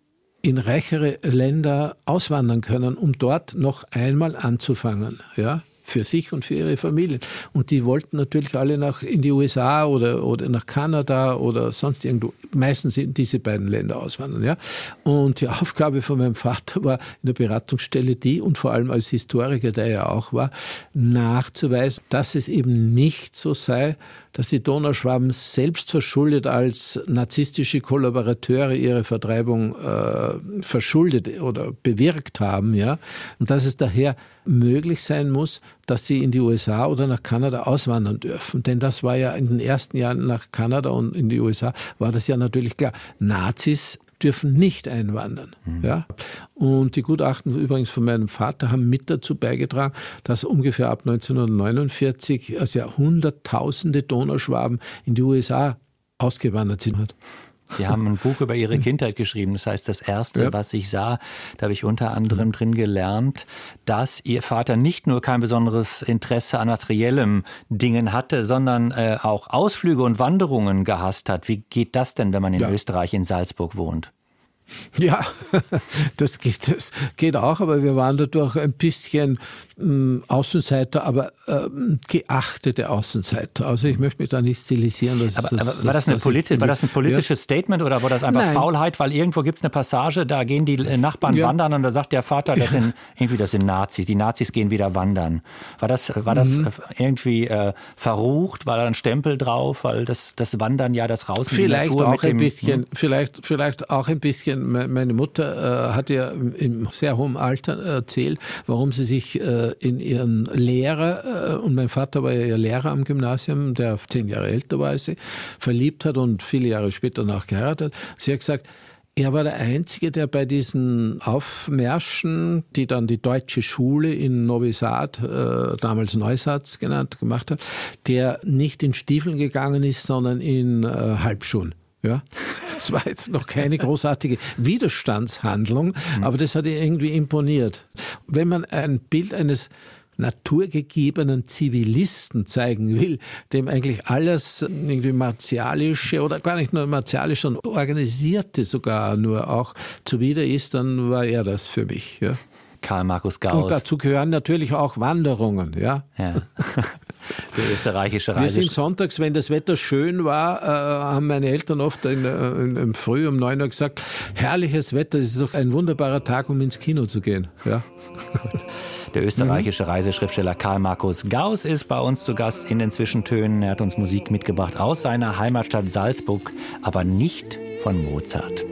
in reichere Länder auswandern können, um dort noch einmal anzufangen. Ja? für sich und für ihre Familien. Und die wollten natürlich alle nach in die USA oder, oder nach Kanada oder sonst irgendwo, meistens in diese beiden Länder auswandern. Ja? Und die Aufgabe von meinem Vater war in der Beratungsstelle die, und vor allem als Historiker, der er auch war, nachzuweisen, dass es eben nicht so sei, dass die Donauschwaben selbst verschuldet als narzisstische Kollaborateure ihre Vertreibung äh, verschuldet oder bewirkt haben, ja, und dass es daher möglich sein muss, dass sie in die USA oder nach Kanada auswandern dürfen. Denn das war ja in den ersten Jahren nach Kanada und in die USA war das ja natürlich klar. Nazis dürfen nicht einwandern. Mhm. Ja? Und die Gutachten übrigens von meinem Vater haben mit dazu beigetragen, dass ungefähr ab 1949 also Hunderttausende Donauschwaben in die USA ausgewandert sind. Sie haben ein Buch über Ihre Kindheit geschrieben. Das heißt, das erste, ja. was ich sah, da habe ich unter anderem drin gelernt, dass Ihr Vater nicht nur kein besonderes Interesse an materiellem Dingen hatte, sondern äh, auch Ausflüge und Wanderungen gehasst hat. Wie geht das denn, wenn man in ja. Österreich in Salzburg wohnt? Ja, [LAUGHS] das geht, das geht auch, aber wir waren dadurch ein bisschen ähm, Außenseiter, aber ähm, geachtete Außenseiter. Also ich möchte mich da nicht stilisieren. Dass, aber, das, aber war, das, das politi war das ein politisches ja. Statement oder war das einfach Nein. Faulheit? Weil irgendwo gibt es eine Passage, da gehen die Nachbarn ja. wandern und da sagt der Vater, das sind irgendwie das sind Nazis. Die Nazis gehen wieder wandern. War das, war das mhm. irgendwie äh, verrucht? War da ein Stempel drauf? Weil das, das Wandern ja das raus vielleicht auch ein dem, bisschen, hm? vielleicht, vielleicht auch ein bisschen meine Mutter äh, hat ja im sehr hohen Alter erzählt, warum sie sich äh, in ihren Lehrer, äh, und mein Vater war ja ihr Lehrer am Gymnasium, der zehn Jahre älter war als sie, verliebt hat und viele Jahre später noch geheiratet. Sie hat gesagt, er war der Einzige, der bei diesen Aufmärschen, die dann die deutsche Schule in Novi Sad, äh, damals Neusatz genannt, gemacht hat, der nicht in Stiefeln gegangen ist, sondern in äh, Halbschuhen. Ja, es war jetzt noch keine großartige Widerstandshandlung, aber das hat ihr irgendwie imponiert. Wenn man ein Bild eines naturgegebenen Zivilisten zeigen will, dem eigentlich alles irgendwie martialische oder gar nicht nur martialisch, sondern organisierte sogar nur auch zuwider ist, dann war er das für mich. Ja. Karl Markus Gauss. Und dazu gehören natürlich auch Wanderungen, ja. ja. [LAUGHS] Die österreichische Reise. Wir sind sonntags, wenn das Wetter schön war, äh, haben meine Eltern oft in, in, in Früh um neun Uhr gesagt, herrliches Wetter, es ist doch ein wunderbarer Tag, um ins Kino zu gehen. Ja. [LAUGHS] Der österreichische mhm. Reiseschriftsteller Karl Markus Gauss ist bei uns zu Gast in den Zwischentönen. Er hat uns Musik mitgebracht aus seiner Heimatstadt Salzburg, aber nicht von Mozart.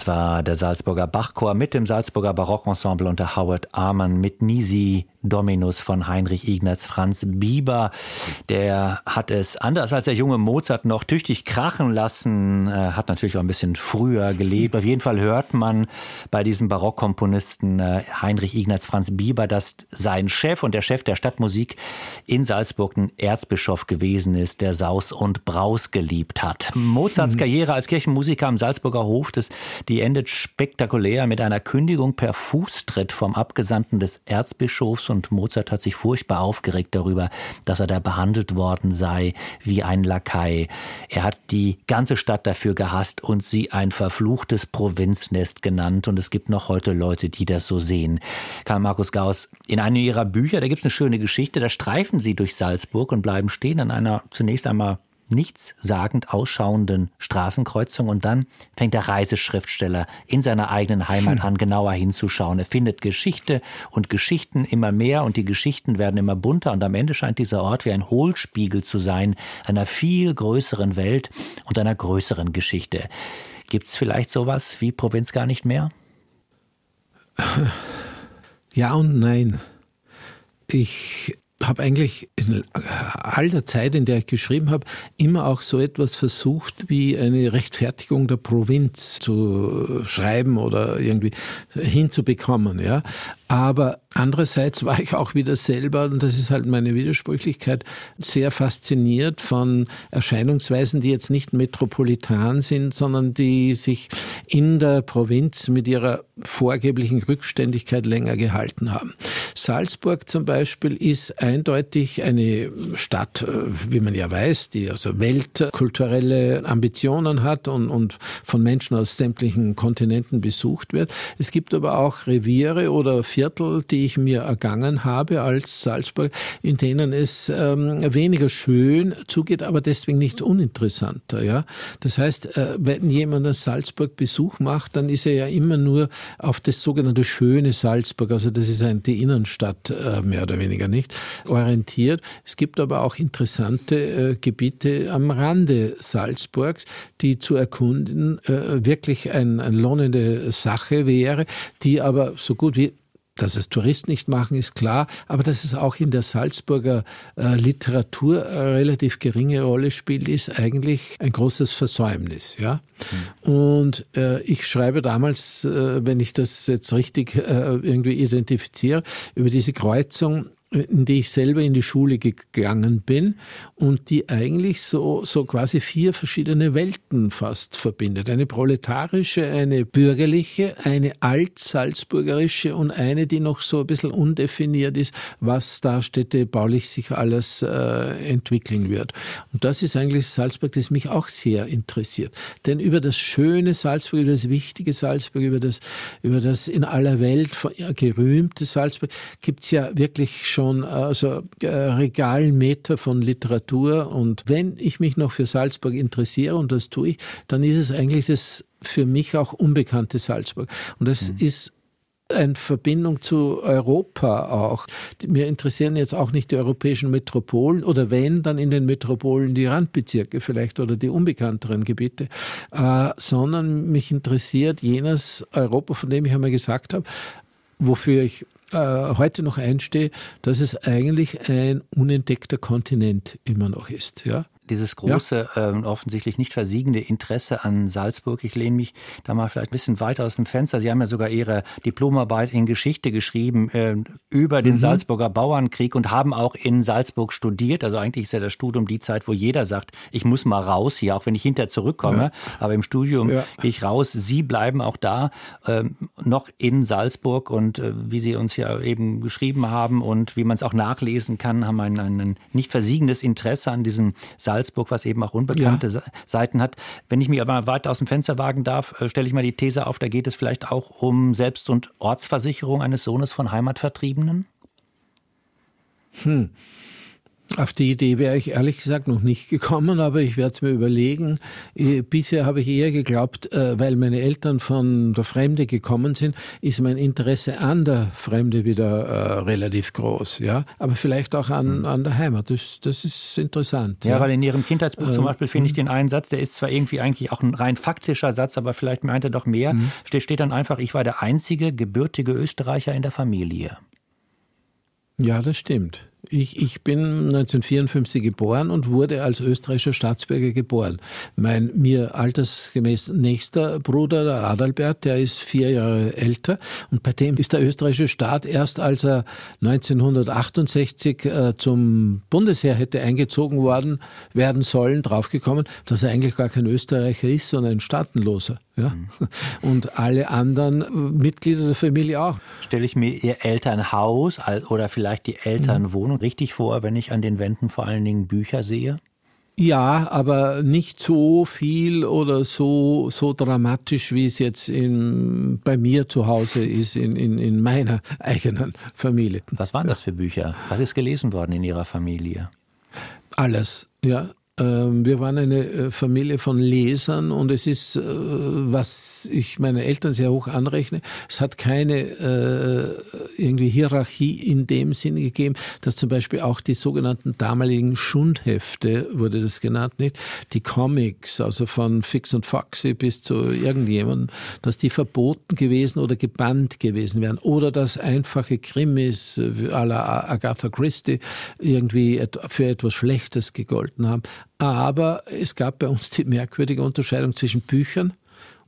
Das war der Salzburger Bachchor mit dem Salzburger Barockensemble unter Howard Amann mit Nisi Dominus von Heinrich Ignaz Franz Bieber. Der hat es anders als der junge Mozart noch tüchtig krachen lassen, äh, hat natürlich auch ein bisschen früher gelebt. Auf jeden Fall hört man bei diesem Barockkomponisten äh, Heinrich Ignaz Franz Bieber, dass sein Chef und der Chef der Stadtmusik in Salzburg ein Erzbischof gewesen ist, der Saus und Braus geliebt hat. Mozarts mhm. Karriere als Kirchenmusiker am Salzburger Hof, das, die endet spektakulär mit einer Kündigung per Fußtritt vom Abgesandten des Erzbischofs und Mozart hat sich furchtbar aufgeregt darüber, dass er da behandelt worden sei wie ein Lakai. Er hat die ganze Stadt dafür gehasst und sie ein verfluchtes Provinznest genannt und es gibt noch heute Leute, die das so sehen. Karl Markus Gauss, in einem ihrer Bücher, da gibt es eine schöne Geschichte, da streifen sie durch Salzburg und bleiben stehen an einer zunächst einmal nichtssagend ausschauenden Straßenkreuzung und dann fängt der Reiseschriftsteller in seiner eigenen Heimat hm. an, genauer hinzuschauen. Er findet Geschichte und Geschichten immer mehr und die Geschichten werden immer bunter und am Ende scheint dieser Ort wie ein Hohlspiegel zu sein, einer viel größeren Welt und einer größeren Geschichte. Gibt es vielleicht sowas wie Provinz gar nicht mehr? Ja und nein. Ich habe eigentlich in all der Zeit, in der ich geschrieben habe, immer auch so etwas versucht, wie eine Rechtfertigung der Provinz zu schreiben oder irgendwie hinzubekommen. Ja. Aber andererseits war ich auch wieder selber, und das ist halt meine Widersprüchlichkeit, sehr fasziniert von Erscheinungsweisen, die jetzt nicht metropolitan sind, sondern die sich in der Provinz mit ihrer vorgeblichen Rückständigkeit länger gehalten haben. Salzburg zum Beispiel ist eindeutig eine Stadt, äh, wie man ja weiß, die also weltkulturelle Ambitionen hat und, und von Menschen aus sämtlichen Kontinenten besucht wird. Es gibt aber auch Reviere oder Viertel, die ich mir ergangen habe als Salzburg, in denen es ähm, weniger schön zugeht, aber deswegen nicht uninteressanter. Ja? Das heißt, äh, wenn jemand einen Salzburg-Besuch macht, dann ist er ja immer nur auf das sogenannte schöne Salzburg, also das ist ein, die Innenstadt äh, mehr oder weniger nicht, orientiert. Es gibt aber auch interessante äh, Gebiete am Rande Salzburgs, die zu erkunden äh, wirklich ein, eine lohnende Sache wäre, die aber so gut wie dass es Touristen nicht machen, ist klar, aber dass es auch in der Salzburger äh, Literatur eine relativ geringe Rolle spielt, ist eigentlich ein großes Versäumnis. Ja? Mhm. Und äh, ich schreibe damals, äh, wenn ich das jetzt richtig äh, irgendwie identifiziere, über diese Kreuzung in die ich selber in die Schule gegangen bin und die eigentlich so, so quasi vier verschiedene Welten fast verbindet. Eine proletarische, eine bürgerliche, eine altsalzburgerische und eine, die noch so ein bisschen undefiniert ist, was da städtebaulich sich alles äh, entwickeln wird. Und das ist eigentlich Salzburg, das mich auch sehr interessiert. Denn über das schöne Salzburg, über das wichtige Salzburg, über das, über das in aller Welt gerühmte Salzburg gibt es ja wirklich schon schon also äh, Regalmeter von Literatur. Und wenn ich mich noch für Salzburg interessiere, und das tue ich, dann ist es eigentlich das für mich auch unbekannte Salzburg. Und das mhm. ist eine Verbindung zu Europa auch. Mir interessieren jetzt auch nicht die europäischen Metropolen oder wenn, dann in den Metropolen die Randbezirke vielleicht oder die unbekannteren Gebiete, äh, sondern mich interessiert jenes Europa, von dem ich einmal gesagt habe, wofür ich äh, heute noch einstehe, dass es eigentlich ein unentdeckter Kontinent immer noch ist. Ja? Dieses große, ja. äh, offensichtlich nicht versiegende Interesse an Salzburg. Ich lehne mich da mal vielleicht ein bisschen weiter aus dem Fenster. Sie haben ja sogar Ihre Diplomarbeit in Geschichte geschrieben äh, über den mhm. Salzburger Bauernkrieg und haben auch in Salzburg studiert. Also eigentlich ist ja das Studium die Zeit, wo jeder sagt, ich muss mal raus hier, auch wenn ich hinterher zurückkomme. Ja. Aber im Studium ja. gehe ich raus. Sie bleiben auch da, äh, noch in Salzburg und äh, wie Sie uns ja eben geschrieben haben und wie man es auch nachlesen kann, haben ein, ein nicht versiegendes Interesse an diesem Salzburg Salzburg, was eben auch unbekannte ja. Seiten hat. Wenn ich mich aber weiter aus dem Fenster wagen darf, äh, stelle ich mal die These auf, da geht es vielleicht auch um Selbst- und Ortsversicherung eines Sohnes von Heimatvertriebenen? Hm. Auf die Idee wäre ich ehrlich gesagt noch nicht gekommen, aber ich werde es mir überlegen. Äh, bisher habe ich eher geglaubt, äh, weil meine Eltern von der Fremde gekommen sind, ist mein Interesse an der Fremde wieder äh, relativ groß. Ja, aber vielleicht auch an, hm. an der Heimat. Das, das ist interessant. Ja, ja. weil in Ihrem Kindheitsbuch ähm, zum Beispiel finde ich hm. den einen Satz, der ist zwar irgendwie eigentlich auch ein rein faktischer Satz, aber vielleicht meint er doch mehr. Mhm. Steht, steht dann einfach, ich war der einzige gebürtige Österreicher in der Familie. Ja, das stimmt. Ich, ich bin 1954 geboren und wurde als österreichischer Staatsbürger geboren. Mein mir altersgemäß nächster Bruder, der Adalbert, der ist vier Jahre älter und bei dem ist der österreichische Staat erst als er 1968 äh, zum Bundesheer hätte eingezogen worden werden sollen, draufgekommen, dass er eigentlich gar kein Österreicher ist, sondern ein Staatenloser. Ja? Mhm. [LAUGHS] Und alle anderen äh, Mitglieder der Familie auch. Stelle ich mir Ihr Elternhaus oder vielleicht die Elternwohnung mhm. richtig vor, wenn ich an den Wänden vor allen Dingen Bücher sehe? Ja, aber nicht so viel oder so, so dramatisch, wie es jetzt in, bei mir zu Hause ist, in, in, in meiner [LAUGHS] eigenen Familie. Was waren das für Bücher? Was ist gelesen worden in Ihrer Familie? Alles, ja. Ähm, wir waren eine äh, Familie von Lesern und es ist, äh, was ich meine Eltern sehr hoch anrechne, es hat keine äh, irgendwie Hierarchie in dem Sinne gegeben, dass zum Beispiel auch die sogenannten damaligen Schundhefte, wurde das genannt, nicht? Die Comics, also von Fix und Foxy bis zu irgendjemandem, dass die verboten gewesen oder gebannt gewesen wären oder dass einfache Krimis à la Agatha Christie irgendwie für etwas Schlechtes gegolten haben. Aber es gab bei uns die merkwürdige Unterscheidung zwischen Büchern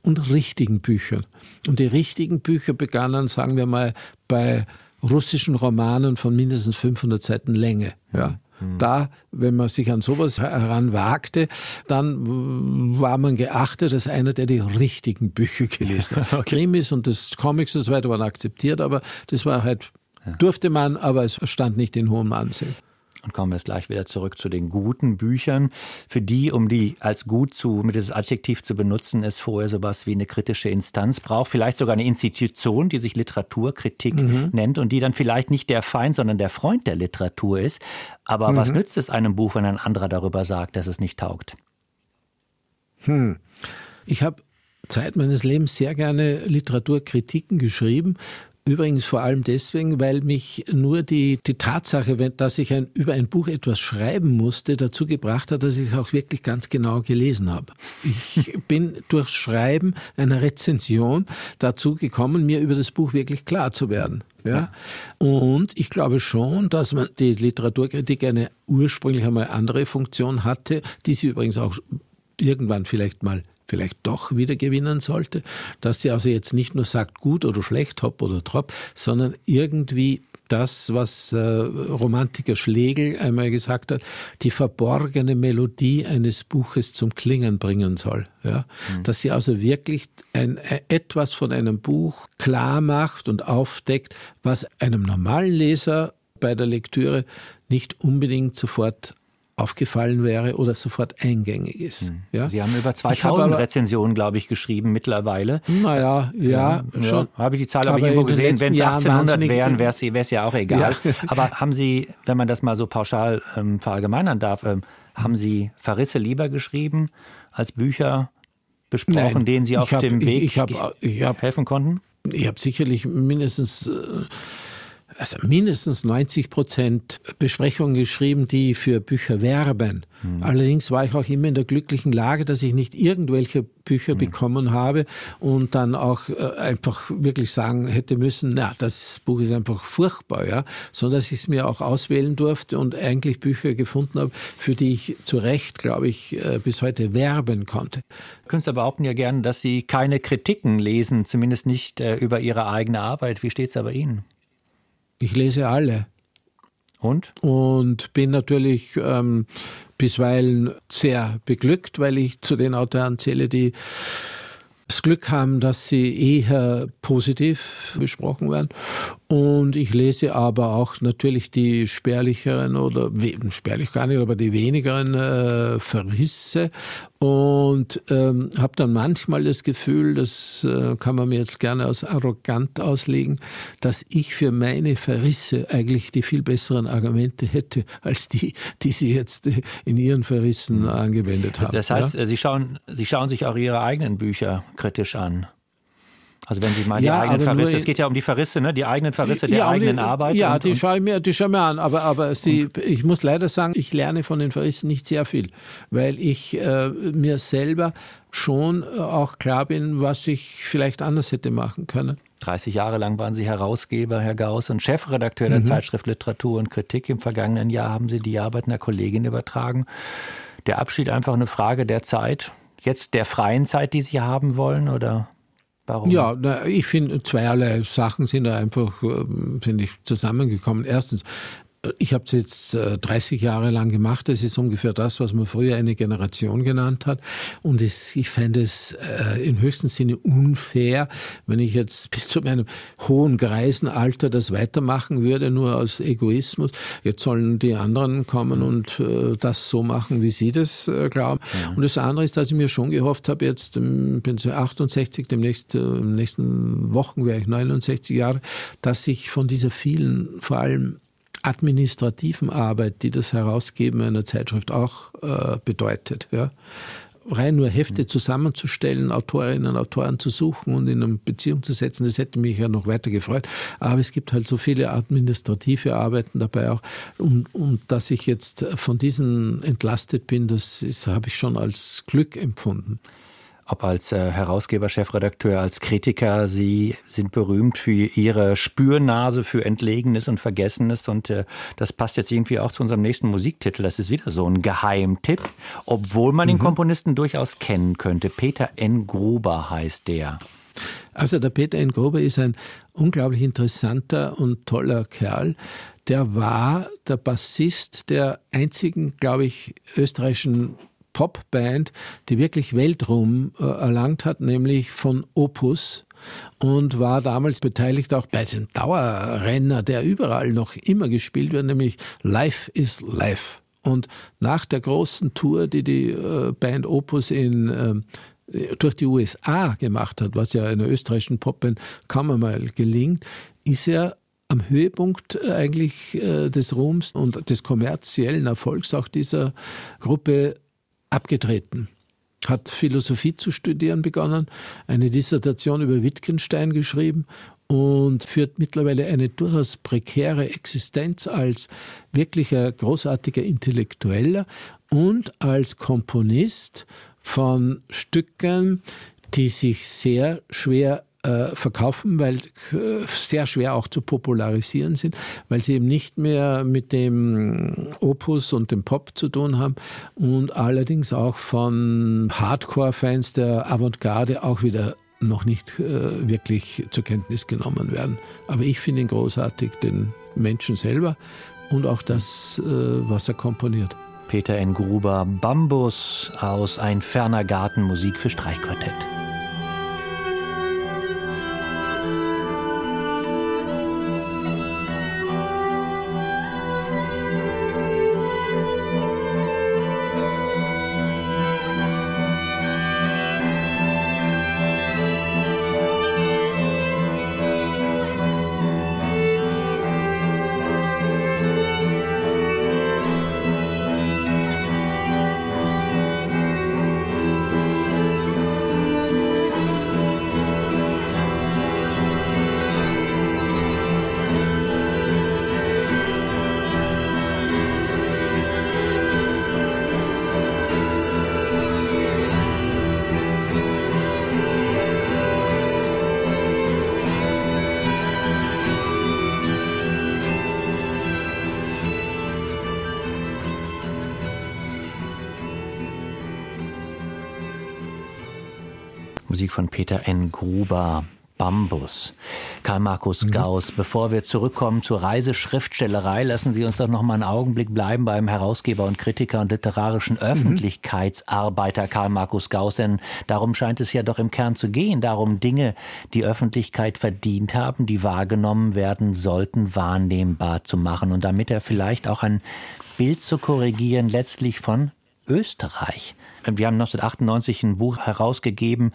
und richtigen Büchern. Und die richtigen Bücher begannen, sagen wir mal, bei russischen Romanen von mindestens 500 Seiten Länge. Ja. Mhm. Da, wenn man sich an sowas heranwagte, dann war man geachtet als einer, der die richtigen Bücher gelesen hat. [LAUGHS] okay. Krimis und das Comics und so weiter waren akzeptiert, aber das war halt, durfte man, aber es stand nicht in hohem Ansehen. Und kommen wir jetzt gleich wieder zurück zu den guten Büchern. Für die, um die als gut zu, mit dieses Adjektiv zu benutzen, es vorher sowas wie eine kritische Instanz braucht. Vielleicht sogar eine Institution, die sich Literaturkritik mhm. nennt und die dann vielleicht nicht der Feind, sondern der Freund der Literatur ist. Aber mhm. was nützt es einem Buch, wenn ein anderer darüber sagt, dass es nicht taugt? Hm. Ich habe Zeit meines Lebens sehr gerne Literaturkritiken geschrieben, Übrigens vor allem deswegen, weil mich nur die, die Tatsache, dass ich ein, über ein Buch etwas schreiben musste, dazu gebracht hat, dass ich es auch wirklich ganz genau gelesen habe. Ich [LAUGHS] bin durch Schreiben einer Rezension dazu gekommen, mir über das Buch wirklich klar zu werden. Ja? Und ich glaube schon, dass man die Literaturkritik eine ursprünglich einmal andere Funktion hatte, die sie übrigens auch irgendwann vielleicht mal vielleicht doch wieder gewinnen sollte, dass sie also jetzt nicht nur sagt gut oder schlecht, hopp oder trop, sondern irgendwie das, was äh, Romantiker Schlegel einmal gesagt hat, die verborgene Melodie eines Buches zum Klingen bringen soll. Ja? Mhm. Dass sie also wirklich ein, äh, etwas von einem Buch klar macht und aufdeckt, was einem normalen Leser bei der Lektüre nicht unbedingt sofort aufgefallen wäre oder sofort eingängig ist. Hm. Ja? Sie haben über 2000 hab Rezensionen, glaube ich, geschrieben mittlerweile. Naja, ja, ja schon. Ja, habe ich die Zahl aber, aber irgendwo gesehen. Wenn es 1800 wären, wäre es ja auch egal. Ja. [LAUGHS] aber haben Sie, wenn man das mal so pauschal ähm, verallgemeinern darf, ähm, haben Sie Verrisse lieber geschrieben als Bücher besprochen, Nein, denen Sie auf hab, dem Weg ich, ich hab, ich hab, helfen konnten? Ich habe sicherlich mindestens... Äh, also mindestens 90 Prozent Besprechungen geschrieben, die für Bücher werben. Mhm. Allerdings war ich auch immer in der glücklichen Lage, dass ich nicht irgendwelche Bücher mhm. bekommen habe und dann auch äh, einfach wirklich sagen hätte müssen, na, das Buch ist einfach furchtbar, ja, sondern dass ich es mir auch auswählen durfte und eigentlich Bücher gefunden habe, für die ich zu Recht, glaube ich, äh, bis heute werben konnte. Künstler behaupten ja gerne, dass sie keine Kritiken lesen, zumindest nicht äh, über ihre eigene Arbeit. Wie steht es da bei Ihnen? Ich lese alle. Und? Und bin natürlich ähm, bisweilen sehr beglückt, weil ich zu den Autoren zähle, die das Glück haben, dass sie eher positiv besprochen werden. Und ich lese aber auch natürlich die spärlicheren oder spärlich gar nicht, aber die wenigeren äh, Verrisse und ähm, habe dann manchmal das Gefühl, das äh, kann man mir jetzt gerne als arrogant auslegen, dass ich für meine Verrisse eigentlich die viel besseren Argumente hätte als die, die Sie jetzt in Ihren Verrissen mhm. angewendet haben. Das heißt, ja? Sie, schauen, Sie schauen sich auch Ihre eigenen Bücher kritisch an. Also wenn Sie mal die ja, eigenen Verrisse, es geht ja um die Verrisse, ne? die eigenen Verrisse der ja, eigenen die, Arbeit. Ja, und, die schaue ich mir, die schaue ich mir an. Aber, aber Sie, ich muss leider sagen, ich lerne von den Verrissen nicht sehr viel, weil ich äh, mir selber schon äh, auch klar bin, was ich vielleicht anders hätte machen können. 30 Jahre lang waren Sie Herausgeber, Herr Gauss, und Chefredakteur der mhm. Zeitschrift Literatur und Kritik. Im vergangenen Jahr haben Sie die Arbeit einer Kollegin übertragen. Der Abschied einfach eine Frage der Zeit, jetzt der freien Zeit, die Sie haben wollen, oder? Warum? Ja, ich finde, zweierlei Sachen sind da einfach, äh, finde ich, zusammengekommen. Erstens, ich habe es jetzt 30 äh, Jahre lang gemacht. Das ist ungefähr das, was man früher eine Generation genannt hat. Und es, ich fände es äh, im höchsten Sinne unfair, wenn ich jetzt [LAUGHS] bis zu meinem hohen Greisenalter das weitermachen würde, nur aus Egoismus. Jetzt sollen die anderen kommen mhm. und äh, das so machen, wie sie das äh, glauben. Ja. Mhm. Und das andere ist, dass ich mir schon gehofft habe, jetzt ähm, bin ich 68, demnächst, äh, in nächsten Wochen wäre ich 69 Jahre, dass ich von dieser vielen, vor allem administrativen Arbeit, die das Herausgeben einer Zeitschrift auch äh, bedeutet. Ja. Rein nur Hefte mhm. zusammenzustellen, Autorinnen und Autoren zu suchen und in eine Beziehung zu setzen, das hätte mich ja noch weiter gefreut. Aber es gibt halt so viele administrative Arbeiten dabei auch. Und, und dass ich jetzt von diesen entlastet bin, das habe ich schon als Glück empfunden ob als äh, Herausgeber, Chefredakteur, als Kritiker. Sie sind berühmt für Ihre Spürnase für Entlegenes und Vergessenes und äh, das passt jetzt irgendwie auch zu unserem nächsten Musiktitel. Das ist wieder so ein Geheimtipp, obwohl man mhm. den Komponisten durchaus kennen könnte. Peter N. Gruber heißt der. Also der Peter N. Gruber ist ein unglaublich interessanter und toller Kerl. Der war der Bassist der einzigen, glaube ich, österreichischen Popband, die wirklich Weltruhm äh, erlangt hat, nämlich von Opus und war damals beteiligt auch bei diesem Dauerrenner, der überall noch immer gespielt wird, nämlich Life is Life. Und nach der großen Tour, die die äh, Band Opus in äh, durch die USA gemacht hat, was ja einer österreichischen Popband kaum einmal gelingt, ist er am Höhepunkt eigentlich des Ruhms und des kommerziellen Erfolgs auch dieser Gruppe abgetreten, hat Philosophie zu studieren begonnen, eine Dissertation über Wittgenstein geschrieben und führt mittlerweile eine durchaus prekäre Existenz als wirklicher großartiger Intellektueller und als Komponist von Stücken, die sich sehr schwer äh, verkaufen, weil äh, sehr schwer auch zu popularisieren sind, weil sie eben nicht mehr mit dem Opus und dem Pop zu tun haben und allerdings auch von Hardcore-Fans der Avantgarde auch wieder noch nicht äh, wirklich zur Kenntnis genommen werden. Aber ich finde ihn großartig, den Menschen selber und auch das, was er komponiert. Peter N. Gruber, Bambus aus Ein ferner Garten, Musik für Streichquartett. Peter N. Gruber. Bambus. Karl Markus mhm. Gauss, bevor wir zurückkommen zur Reiseschriftstellerei, lassen Sie uns doch noch mal einen Augenblick bleiben beim Herausgeber und Kritiker und literarischen mhm. Öffentlichkeitsarbeiter Karl Markus Gauss, denn darum scheint es ja doch im Kern zu gehen, darum Dinge, die Öffentlichkeit verdient haben, die wahrgenommen werden sollten, wahrnehmbar zu machen und damit er vielleicht auch ein Bild zu korrigieren, letztlich von Österreich. Wir haben 1998 ein Buch herausgegeben,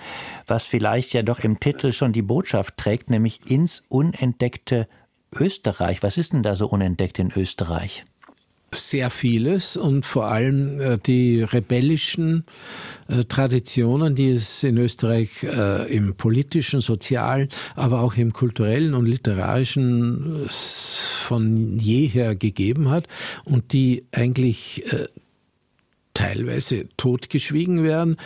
was vielleicht ja doch im Titel schon die Botschaft trägt, nämlich ins unentdeckte Österreich. Was ist denn da so unentdeckt in Österreich? sehr vieles und vor allem äh, die rebellischen äh, Traditionen, die es in Österreich äh, im politischen, sozialen, aber auch im kulturellen und literarischen von jeher gegeben hat und die eigentlich teilweise totgeschwiegen werden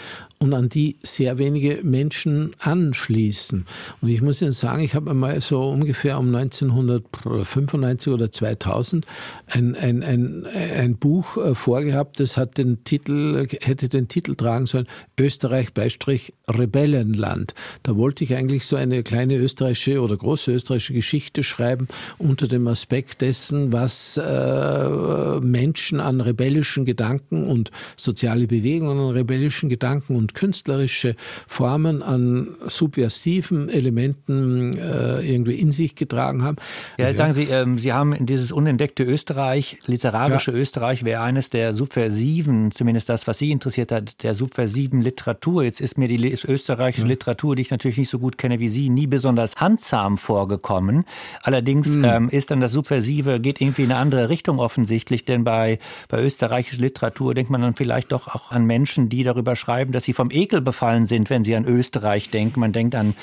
und an die sehr wenige Menschen anschließen. Und ich muss Ihnen sagen, ich habe einmal so ungefähr um 1995 oder 2000 ein, ein, ein, ein Buch äh, vorgehabt, das hat den Titel, hätte den Titel tragen sollen, Österreich Beistrich Rebellenland. Da wollte ich eigentlich so eine kleine österreichische oder große österreichische Geschichte schreiben unter dem Aspekt dessen, was äh, Menschen an rebellischen Gedanken und soziale Bewegungen an rebellischen Gedanken und künstlerische Formen an subversiven Elementen äh, irgendwie in sich getragen haben. Ja, jetzt sagen Sie, ähm, Sie haben in dieses unentdeckte Österreich, literarische ja. Österreich wäre eines der subversiven, zumindest das, was Sie interessiert hat, der subversiven Literatur. Jetzt ist mir die österreichische ja. Literatur, die ich natürlich nicht so gut kenne wie Sie, nie besonders handsam vorgekommen. Allerdings mhm. ähm, ist dann das Subversive, geht irgendwie in eine andere Richtung offensichtlich, denn bei, bei österreichischer Literatur denkt man dann vielleicht doch auch an Menschen, die darüber schreiben, dass sie vom Ekel befallen sind, wenn sie an Österreich denken. Man denkt an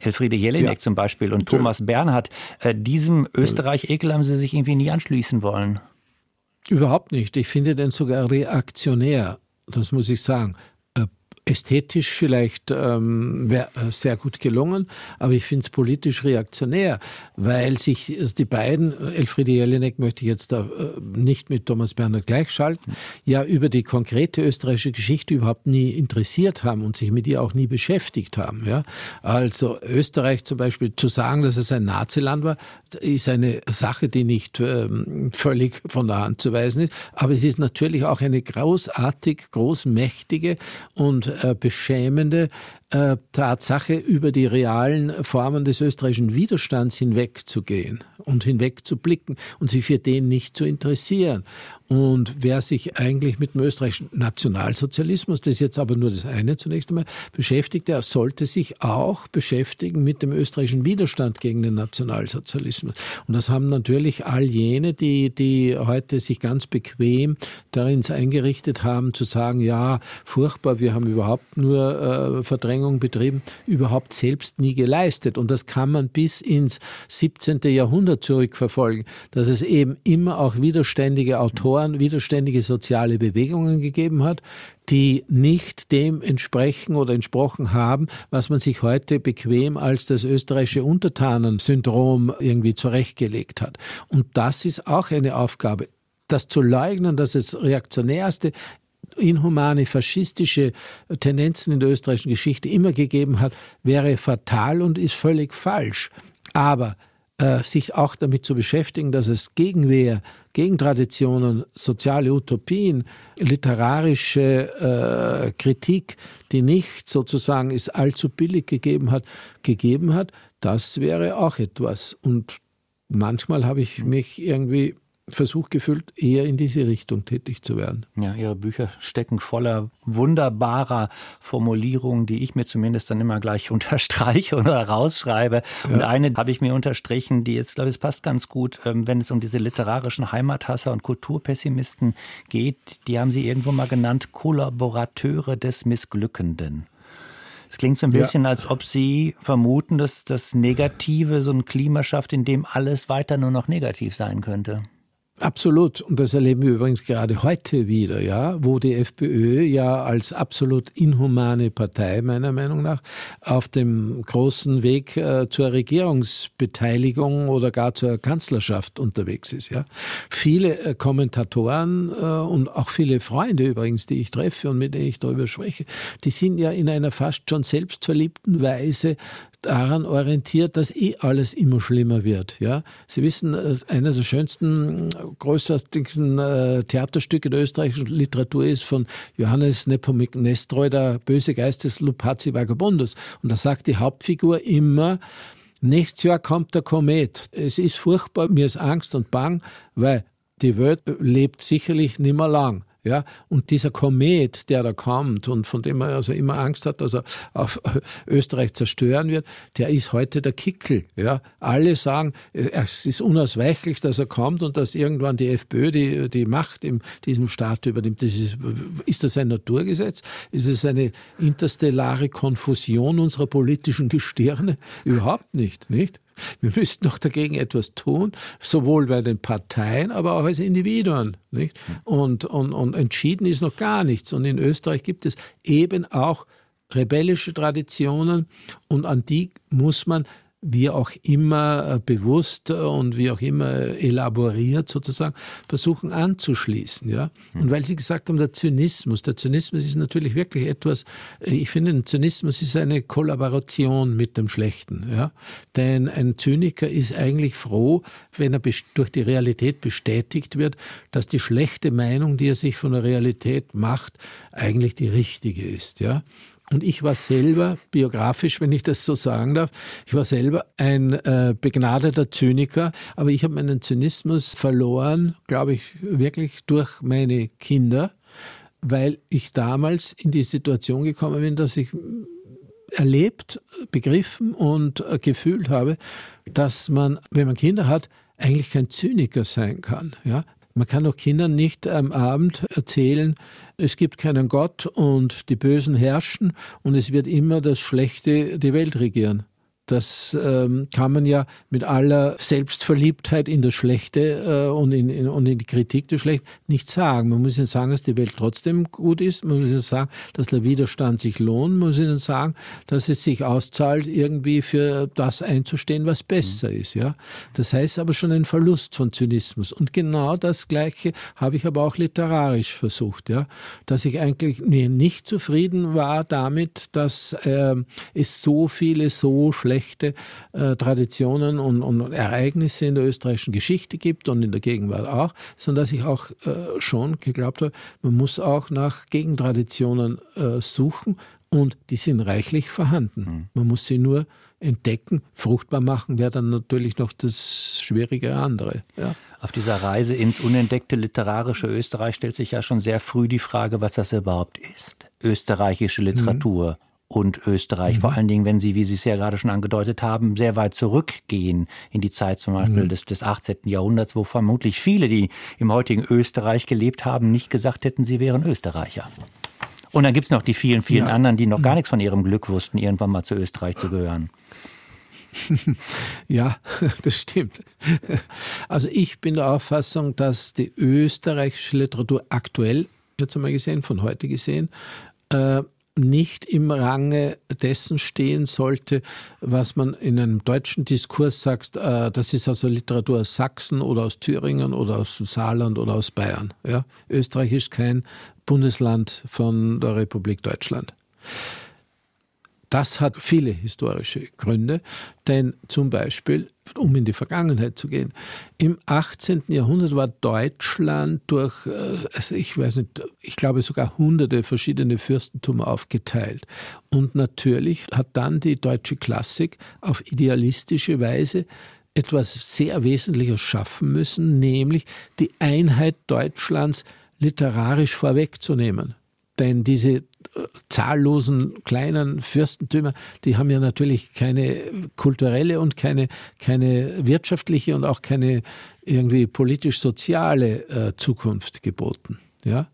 Elfriede Jelinek ja. zum Beispiel und Thomas Bernhard. Äh, diesem Österreich-Ekel haben sie sich irgendwie nie anschließen wollen. Überhaupt nicht. Ich finde den sogar reaktionär. Das muss ich sagen ästhetisch vielleicht ähm, äh, sehr gut gelungen, aber ich finde es politisch reaktionär, weil sich also die beiden, Elfriede Jelinek möchte ich jetzt da äh, nicht mit Thomas Berner gleichschalten, ja über die konkrete österreichische Geschichte überhaupt nie interessiert haben und sich mit ihr auch nie beschäftigt haben. Ja? Also Österreich zum Beispiel zu sagen, dass es ein Naziland war, ist eine Sache, die nicht ähm, völlig von der Hand zu weisen ist, aber es ist natürlich auch eine großartig, großmächtige und äh, beschämende äh, Tatsache, über die realen Formen des österreichischen Widerstands hinwegzugehen und hinwegzublicken und sich für den nicht zu interessieren. Und wer sich eigentlich mit dem österreichischen Nationalsozialismus, das ist jetzt aber nur das eine zunächst einmal, beschäftigt, der sollte sich auch beschäftigen mit dem österreichischen Widerstand gegen den Nationalsozialismus. Und das haben natürlich all jene, die, die heute sich ganz bequem darin eingerichtet haben, zu sagen, ja, furchtbar, wir haben überhaupt nur äh, Verdrängung betrieben, überhaupt selbst nie geleistet. Und das kann man bis ins 17. Jahrhundert zurückverfolgen, dass es eben immer auch widerständige Autoren widerständige soziale Bewegungen gegeben hat, die nicht dem entsprechen oder entsprochen haben, was man sich heute bequem als das österreichische Untertanensyndrom irgendwie zurechtgelegt hat. Und das ist auch eine Aufgabe. Das zu leugnen, dass es reaktionärste inhumane, faschistische Tendenzen in der österreichischen Geschichte immer gegeben hat, wäre fatal und ist völlig falsch. Aber äh, sich auch damit zu beschäftigen, dass es Gegenwehr, Gegentraditionen, soziale Utopien, literarische äh, Kritik, die nicht sozusagen es allzu billig gegeben hat, gegeben hat, das wäre auch etwas. Und manchmal habe ich mich irgendwie Versuch gefühlt, eher in diese Richtung tätig zu werden. Ja, Ihre Bücher stecken voller wunderbarer Formulierungen, die ich mir zumindest dann immer gleich [LAUGHS] unterstreiche oder rausschreibe. Ja. Und eine habe ich mir unterstrichen, die jetzt, glaube ich, passt ganz gut, ähm, wenn es um diese literarischen Heimathasser und Kulturpessimisten geht. Die haben Sie irgendwo mal genannt, Kollaborateure des Missglückenden. Es klingt so ein bisschen, ja. als ob Sie vermuten, dass das Negative so ein Klima schafft, in dem alles weiter nur noch negativ sein könnte. Absolut. Und das erleben wir übrigens gerade heute wieder, ja, wo die FPÖ ja als absolut inhumane Partei meiner Meinung nach auf dem großen Weg äh, zur Regierungsbeteiligung oder gar zur Kanzlerschaft unterwegs ist, ja. Viele äh, Kommentatoren äh, und auch viele Freunde übrigens, die ich treffe und mit denen ich darüber spreche, die sind ja in einer fast schon selbstverliebten Weise daran orientiert, dass eh alles immer schlimmer wird. Ja, Sie wissen, äh, einer der schönsten, großartigsten äh, Theaterstücke der österreichischen Literatur ist von Johannes Nepomuk Nestroy, der böse Geist des Lupazi Vagabundus. Und da sagt die Hauptfigur immer, nächstes Jahr kommt der Komet. Es ist furchtbar, mir ist Angst und Bang, weil die Welt lebt sicherlich nicht mehr lang. Ja, und dieser Komet, der da kommt und von dem man also immer Angst hat, dass er auf [LAUGHS] Österreich zerstören wird, der ist heute der Kickel. Ja, alle sagen, es ist unausweichlich, dass er kommt und dass irgendwann die FPÖ die, die Macht in diesem Staat übernimmt. Das ist, ist das ein Naturgesetz? Ist es eine interstellare Konfusion unserer politischen Gestirne? [LAUGHS] Überhaupt nicht, nicht? Wir müssten doch dagegen etwas tun, sowohl bei den Parteien, aber auch als Individuen. Nicht? Und, und, und entschieden ist noch gar nichts. Und in Österreich gibt es eben auch rebellische Traditionen und an die muss man wie auch immer äh, bewusst und wie auch immer elaboriert sozusagen versuchen anzuschließen. Ja? Und hm. weil Sie gesagt haben, der Zynismus, der Zynismus ist natürlich wirklich etwas, äh, ich finde, ein Zynismus ist eine Kollaboration mit dem Schlechten. Ja? Denn ein Zyniker ist eigentlich froh, wenn er durch die Realität bestätigt wird, dass die schlechte Meinung, die er sich von der Realität macht, eigentlich die richtige ist. Ja? Und ich war selber, biografisch, wenn ich das so sagen darf, ich war selber ein äh, begnadeter Zyniker, aber ich habe meinen Zynismus verloren, glaube ich, wirklich durch meine Kinder, weil ich damals in die Situation gekommen bin, dass ich erlebt, begriffen und äh, gefühlt habe, dass man, wenn man Kinder hat, eigentlich kein Zyniker sein kann. Ja? Man kann auch Kindern nicht am Abend erzählen, es gibt keinen Gott und die Bösen herrschen und es wird immer das Schlechte die Welt regieren. Das ähm, kann man ja mit aller Selbstverliebtheit in das Schlechte äh, und, in, in, und in die Kritik des Schlechten nicht sagen. Man muss ihnen sagen, dass die Welt trotzdem gut ist. Man muss ihnen sagen, dass der Widerstand sich lohnt. Man muss ihnen sagen, dass es sich auszahlt, irgendwie für das einzustehen, was besser mhm. ist. Ja? Das heißt aber schon ein Verlust von Zynismus. Und genau das Gleiche habe ich aber auch literarisch versucht. Ja? Dass ich eigentlich nicht zufrieden war damit, dass äh, es so viele so schlechte schlechte äh, Traditionen und, und, Ereignisse in der österreichischen Geschichte gibt und in der Gegenwart auch, sondern dass ich auch äh, schon geglaubt habe, man muss auch nach Gegentraditionen äh, suchen und die sind reichlich vorhanden. Mhm. Man muss sie nur entdecken, fruchtbar machen, wäre dann natürlich noch das schwierige andere. Ja. Auf dieser Reise ins unentdeckte literarische Österreich stellt sich ja schon sehr früh die Frage, was das überhaupt ist. Österreichische Literatur. Mhm und Österreich. Mhm. Vor allen Dingen, wenn Sie, wie Sie es ja gerade schon angedeutet haben, sehr weit zurückgehen in die Zeit zum Beispiel mhm. des, des 18. Jahrhunderts, wo vermutlich viele, die im heutigen Österreich gelebt haben, nicht gesagt hätten, sie wären Österreicher. Und dann gibt's noch die vielen, vielen ja. anderen, die noch gar mhm. nichts von ihrem Glück wussten, irgendwann mal zu Österreich zu gehören. [LAUGHS] Ja, [LAUGHS] das stimmt. Also ich bin der Auffassung, dass die österreichische Literatur aktuell, jetzt einmal gesehen, von heute gesehen, äh, nicht im Range dessen stehen sollte, was man in einem deutschen Diskurs sagt, äh, das ist also Literatur aus Sachsen oder aus Thüringen oder aus dem Saarland oder aus Bayern. Ja? Österreich ist kein Bundesland von der Republik Deutschland. Das hat viele historische Gründe, denn zum Beispiel, um in die Vergangenheit zu gehen, im 18. Jahrhundert war Deutschland durch, äh, also ich weiß nicht, ich glaube sogar hunderte verschiedene Fürstentum aufgeteilt. Und natürlich hat dann die deutsche Klassik auf idealistische Weise etwas sehr Wesentliches schaffen müssen, nämlich die Einheit Deutschlands literarisch vorwegzunehmen. Denn diese äh, zahllosen kleinen Fürstentümer, die haben ja natürlich keine kulturelle und keine, keine wirtschaftliche und auch keine irgendwie politisch-soziale äh, Zukunft geboten. Ja?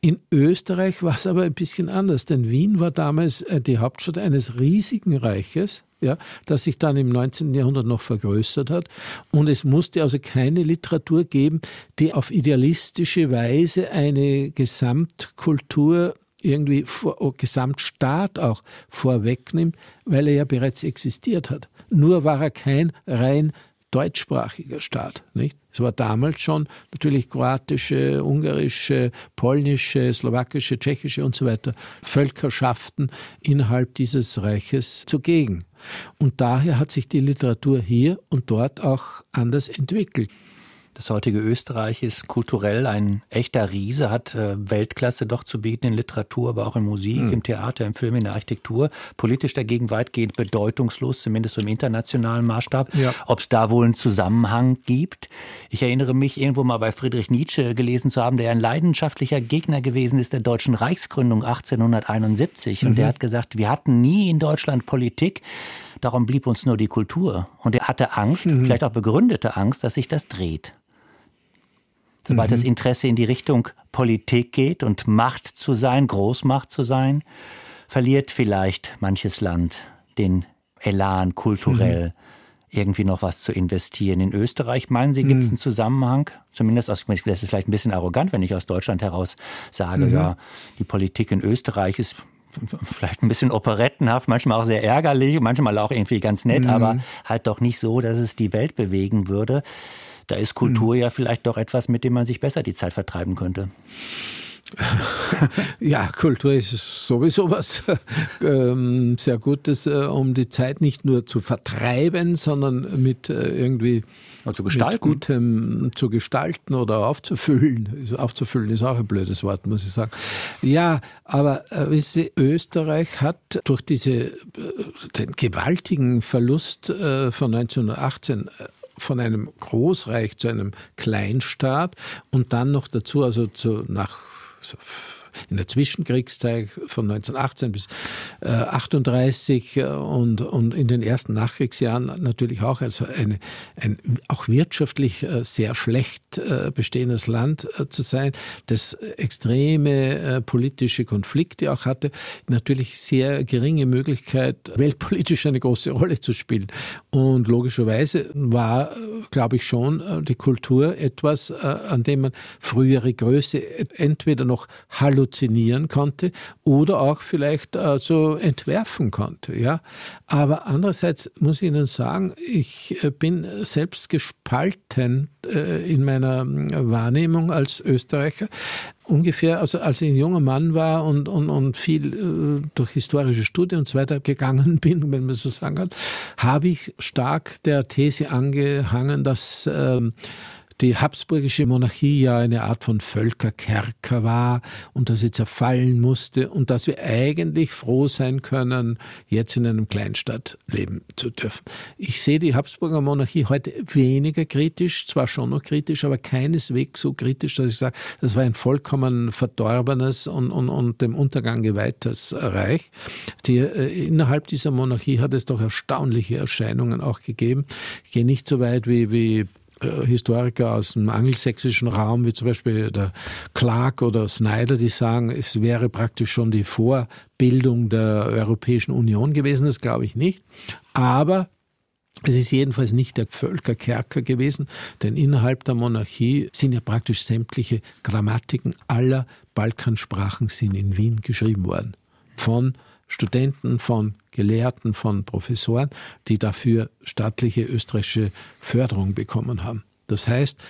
In Österreich war es aber ein bisschen anders, denn Wien war damals äh, die Hauptstadt eines riesigen Reiches, ja, das sich dann im 19. Jahrhundert noch vergrößert hat. Und es musste also keine Literatur geben, die auf idealistische Weise eine Gesamtkultur irgendwie vor, oh, Gesamtstaat auch vorwegnimmt, weil er ja bereits existiert hat. Nur war er kein rein deutschsprachiger Staat. Nicht? Es war damals schon natürlich kroatische, ungarische, polnische, slowakische, tschechische und so weiter Völkerschaften innerhalb dieses Reiches zugegen. Und daher hat sich die Literatur hier und dort auch anders entwickelt. Das heutige Österreich ist kulturell ein echter Riese, hat äh, Weltklasse doch zu bieten in Literatur, aber auch in Musik, mhm. im Theater, im Film, in der Architektur. Politisch dagegen weitgehend bedeutungslos, zumindest im internationalen Maßstab. Ja. Ob es da wohl einen Zusammenhang gibt? Ich erinnere mich, irgendwo mal bei Friedrich Nietzsche gelesen zu haben, der ein leidenschaftlicher Gegner gewesen ist der deutschen Reichsgründung 1871. Mhm. Und der hat gesagt, wir hatten nie in Deutschland Politik, darum blieb uns nur die Kultur. Und er hatte Angst, mhm. vielleicht auch begründete Angst, dass sich das dreht. Sobald mhm. das Interesse in die Richtung Politik geht und Macht zu sein, Großmacht zu sein, verliert vielleicht manches Land den Elan kulturell. Mhm irgendwie noch was zu investieren. In Österreich, meinen Sie, gibt es mhm. einen Zusammenhang? Zumindest, aus, das ist vielleicht ein bisschen arrogant, wenn ich aus Deutschland heraus sage, mhm. ja, die Politik in Österreich ist vielleicht ein bisschen operettenhaft, manchmal auch sehr ärgerlich, manchmal auch irgendwie ganz nett, mhm. aber halt doch nicht so, dass es die Welt bewegen würde. Da ist Kultur mhm. ja vielleicht doch etwas, mit dem man sich besser die Zeit vertreiben könnte. [LAUGHS] ja, Kultur ist sowieso was [LAUGHS] ähm, sehr Gutes, äh, um die Zeit nicht nur zu vertreiben, sondern mit äh, irgendwie zu gestalten. Mit Gutem zu gestalten oder aufzufüllen. Aufzufüllen ist auch ein blödes Wort, muss ich sagen. Ja, aber äh, Sie, Österreich hat durch diese, äh, den gewaltigen Verlust äh, von 1918 von einem Großreich zu einem Kleinstaat und dann noch dazu, also zu, nach in der Zwischenkriegszeit von 1918 bis äh, 38 äh, und, und in den ersten Nachkriegsjahren natürlich auch also eine, ein auch wirtschaftlich äh, sehr schlecht äh, bestehendes Land äh, zu sein, das extreme äh, politische Konflikte auch hatte, natürlich sehr geringe Möglichkeit, weltpolitisch eine große Rolle zu spielen. Und logischerweise war, glaube ich, schon die Kultur etwas, an dem man frühere Größe entweder noch hallo halluzinieren konnte oder auch vielleicht äh, so entwerfen konnte. Ja? Aber andererseits muss ich Ihnen sagen, ich äh, bin selbst gespalten äh, in meiner Wahrnehmung als Österreicher ungefähr, also als ich ein junger Mann war und, und, und viel durch historische Studien und so weiter gegangen [LAUGHS] bin, wenn man so sagen kann, habe ich stark der These angehangen, dass ähm, die habsburgische Monarchie ja eine Art von Völkerkerker war und dass sie zerfallen musste und dass wir eigentlich froh sein können, jetzt in einem Kleinstadt leben zu dürfen. Ich sehe die Habsburger Monarchie heute weniger kritisch, zwar schon noch kritisch, aber keineswegs so kritisch, dass ich sage, das war ein vollkommen verdorbenes und, und, und dem Untergang geweihtes Reich. Die, äh, innerhalb dieser Monarchie hat es doch erstaunliche Erscheinungen auch gegeben. Ich gehe nicht so weit wie, wie Historiker aus dem angelsächsischen Raum, wie zum Beispiel der Clark oder Snyder, die sagen, es wäre praktisch schon die Vorbildung der Europäischen Union gewesen. Das glaube ich nicht. Aber es ist jedenfalls nicht der Völkerkerker gewesen, denn innerhalb der Monarchie sind ja praktisch sämtliche Grammatiken aller Balkansprachen sind in Wien geschrieben worden. Von Studenten, von Gelehrten, von Professoren, die dafür staatliche österreichische Förderung bekommen haben. Das heißt,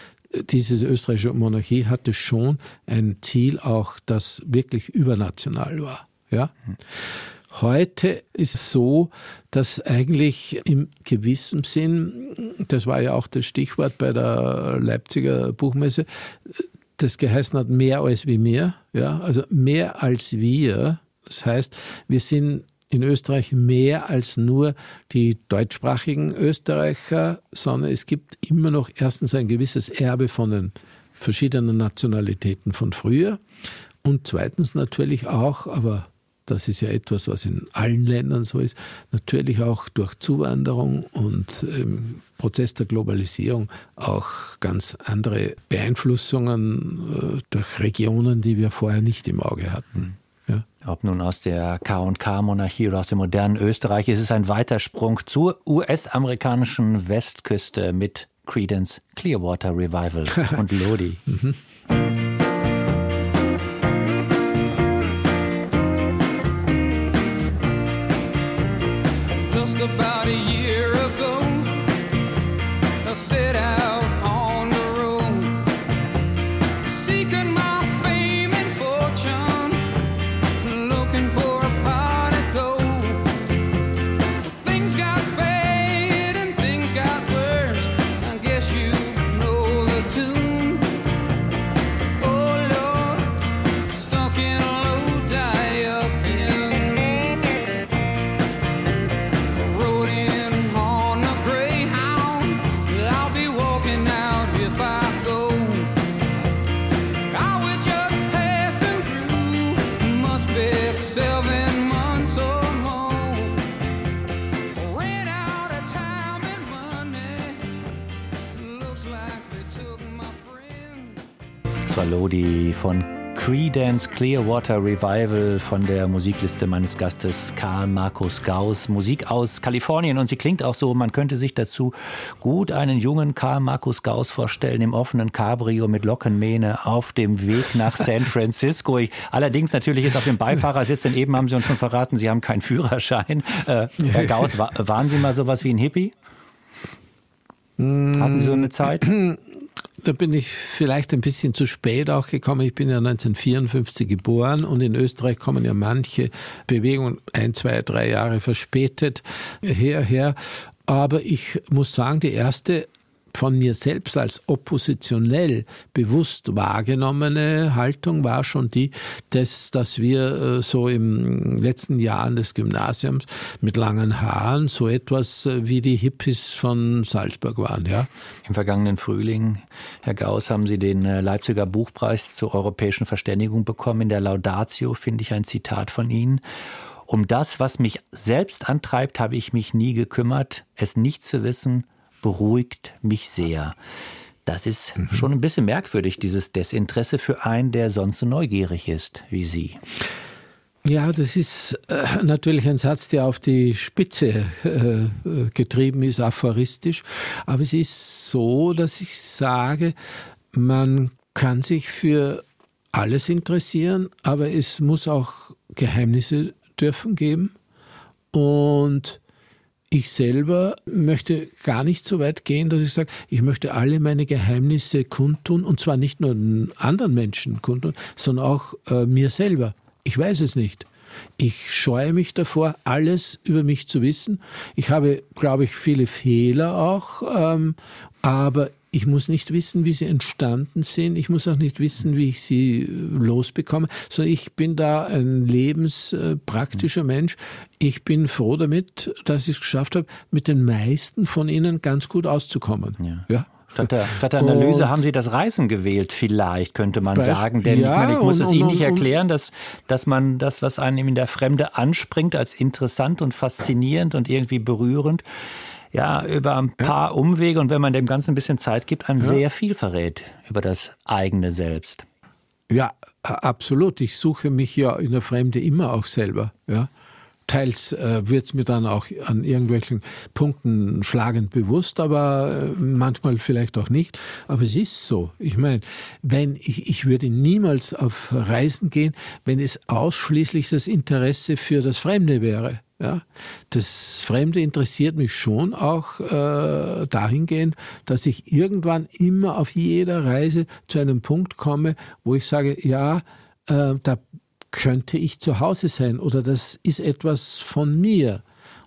diese österreichische Monarchie hatte schon ein Ziel auch, das wirklich übernational war. Ja? Heute ist es so, dass eigentlich im gewissen Sinn, das war ja auch das Stichwort bei der Leipziger Buchmesse, das geheißen hat, mehr als wie mehr. Ja? Also mehr als wir das heißt, wir sind in Österreich mehr als nur die deutschsprachigen Österreicher, sondern es gibt immer noch erstens ein gewisses Erbe von den verschiedenen Nationalitäten von früher und zweitens natürlich auch, aber das ist ja etwas, was in allen Ländern so ist, natürlich auch durch Zuwanderung und im Prozess der Globalisierung auch ganz andere Beeinflussungen äh, durch Regionen, die wir vorher nicht im Auge hatten. Ob nun aus der K&K-Monarchie oder aus dem modernen Österreich, ist es ein weiter Sprung zur US-amerikanischen Westküste mit Credence Clearwater Revival und Lodi. [LAUGHS] mhm. Von Creedence Clearwater Revival von der Musikliste meines Gastes Karl Markus Gauss. Musik aus Kalifornien und sie klingt auch so, man könnte sich dazu gut einen jungen Karl Markus Gauss vorstellen im offenen Cabrio mit Lockenmähne auf dem Weg nach San [LAUGHS] Francisco. Ich, allerdings natürlich ist auf dem Beifahrersitz, denn eben haben Sie uns schon verraten, Sie haben keinen Führerschein. Äh, Herr Gauss, waren Sie mal sowas wie ein Hippie? Hatten Sie so eine Zeit? [CLEARS THROAT] da bin ich vielleicht ein bisschen zu spät auch gekommen. Ich bin ja 1954 geboren und in Österreich kommen ja manche Bewegungen ein, zwei, drei Jahre verspätet herher. Aber ich muss sagen, die erste von mir selbst als oppositionell bewusst wahrgenommene Haltung war schon die, dass, dass wir äh, so im letzten Jahren des Gymnasiums mit langen Haaren so etwas äh, wie die Hippies von Salzburg waren. Ja. Im vergangenen Frühling, Herr Gauss, haben Sie den äh, Leipziger Buchpreis zur europäischen Verständigung bekommen. In der Laudatio finde ich ein Zitat von Ihnen. Um das, was mich selbst antreibt, habe ich mich nie gekümmert, es nicht zu wissen, beruhigt mich sehr. Das ist mhm. schon ein bisschen merkwürdig, dieses Desinteresse für einen, der sonst so neugierig ist wie Sie. Ja, das ist äh, natürlich ein Satz, der auf die Spitze äh, getrieben ist, aphoristisch. Aber es ist so, dass ich sage, man kann sich für alles interessieren, aber es muss auch Geheimnisse dürfen geben. Und ich selber möchte gar nicht so weit gehen, dass ich sage, ich möchte alle meine Geheimnisse kundtun und zwar nicht nur anderen Menschen kundtun, sondern auch äh, mir selber. Ich weiß es nicht. Ich scheue mich davor, alles über mich zu wissen. Ich habe, glaube ich, viele Fehler auch, ähm, aber ich muss nicht wissen, wie sie entstanden sind. Ich muss auch nicht wissen, wie ich sie äh, losbekomme. sondern ich bin da ein lebenspraktischer Mensch. Ich bin froh damit, dass ich es geschafft habe, mit den meisten von ihnen ganz gut auszukommen. Ja. ja. Statt der, statt der Analyse und haben Sie das Reisen gewählt, vielleicht könnte man Beispiel, sagen. Denn ja, ich, meine, ich muss und, es Ihnen nicht erklären, dass, dass man das, was einem in der Fremde anspringt, als interessant und faszinierend und irgendwie berührend, ja, über ein paar ja. Umwege und wenn man dem Ganzen ein bisschen Zeit gibt, einem ja. sehr viel verrät über das eigene Selbst. Ja, absolut. Ich suche mich ja in der Fremde immer auch selber. Ja. Teils äh, wird es mir dann auch an irgendwelchen Punkten schlagend bewusst, aber äh, manchmal vielleicht auch nicht. Aber es ist so. Ich meine, wenn ich, ich würde niemals auf Reisen gehen, wenn es ausschließlich das Interesse für das Fremde wäre. Ja, das Fremde interessiert mich schon auch äh, dahingehend, dass ich irgendwann immer auf jeder Reise zu einem Punkt komme, wo ich sage, ja, äh, da könnte ich zu Hause sein oder das ist etwas von mir.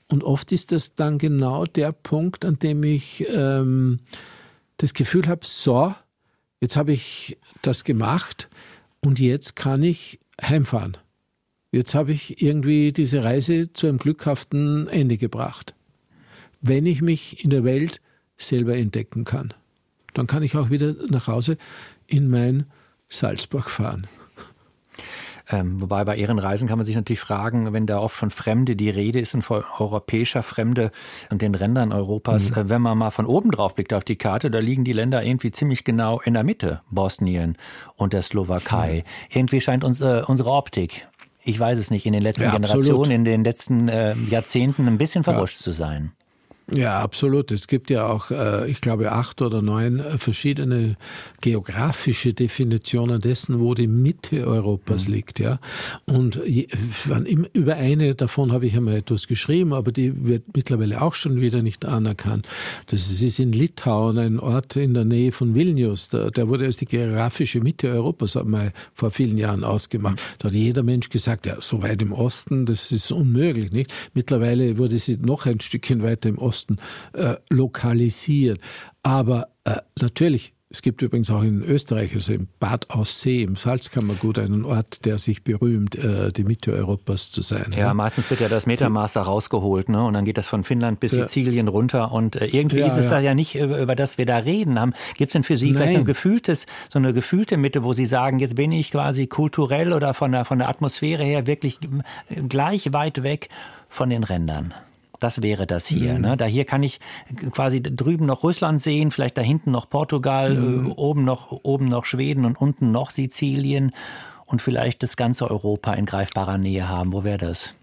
Und oft ist das dann genau der Punkt, an dem ich ähm, das Gefühl habe, so, jetzt habe ich das gemacht und jetzt kann ich heimfahren. Jetzt habe ich irgendwie diese Reise zu einem glückhaften Ende gebracht. Wenn ich mich in der Welt selber entdecken kann, dann kann ich auch wieder nach Hause in mein Salzburg fahren. Ähm, wobei bei Ihren Reisen kann man sich natürlich fragen, wenn da oft von Fremde die Rede ist, von europäischer Fremde und den Rändern Europas, mhm. äh, wenn man mal von oben drauf blickt auf die Karte, da liegen die Länder irgendwie ziemlich genau in der Mitte, Bosnien und der Slowakei. Mhm. Irgendwie scheint uns äh, unsere Optik ich weiß es nicht, in den letzten ja, Generationen, in den letzten äh, Jahrzehnten ein bisschen verrutscht ja. zu sein. Ja, absolut. Es gibt ja auch, äh, ich glaube, acht oder neun äh, verschiedene geografische Definitionen dessen, wo die Mitte Europas mhm. liegt. Ja. Und über eine davon habe ich einmal etwas geschrieben, aber die wird mittlerweile auch schon wieder nicht anerkannt. Das ist in Litauen, ein Ort in der Nähe von Vilnius. Der, wurde als die geografische Mitte Europas mal vor vielen Jahren ausgemacht. Da hat jeder Mensch gesagt, ja, so weit im Osten, das ist unmöglich. Nicht? Mittlerweile wurde sie noch ein Stückchen weiter im Osten Osten äh, lokalisiert. Aber äh, natürlich, es gibt übrigens auch in Österreich, also im Bad Aussee, im Salzkammergut, einen Ort, der sich berühmt, äh, die Mitte Europas zu sein. Ja, ja, meistens wird ja das Metermaß da rausgeholt, ne? Und dann geht das von Finnland bis ja. Sizilien runter. Und äh, irgendwie ja, ist es ja. da ja nicht, über, über das wir da reden haben. Gibt es denn für Sie Nein. vielleicht ein gefühltes, so eine gefühlte Mitte, wo Sie sagen, jetzt bin ich quasi kulturell oder von der, von der Atmosphäre her wirklich gleich weit weg von den Rändern? Das wäre das hier. Mhm. Ne? Da hier kann ich quasi drüben noch Russland sehen, vielleicht da hinten noch Portugal, mhm. äh, oben noch oben noch Schweden und unten noch Sizilien und vielleicht das ganze Europa in greifbarer Nähe haben. Wo wäre das?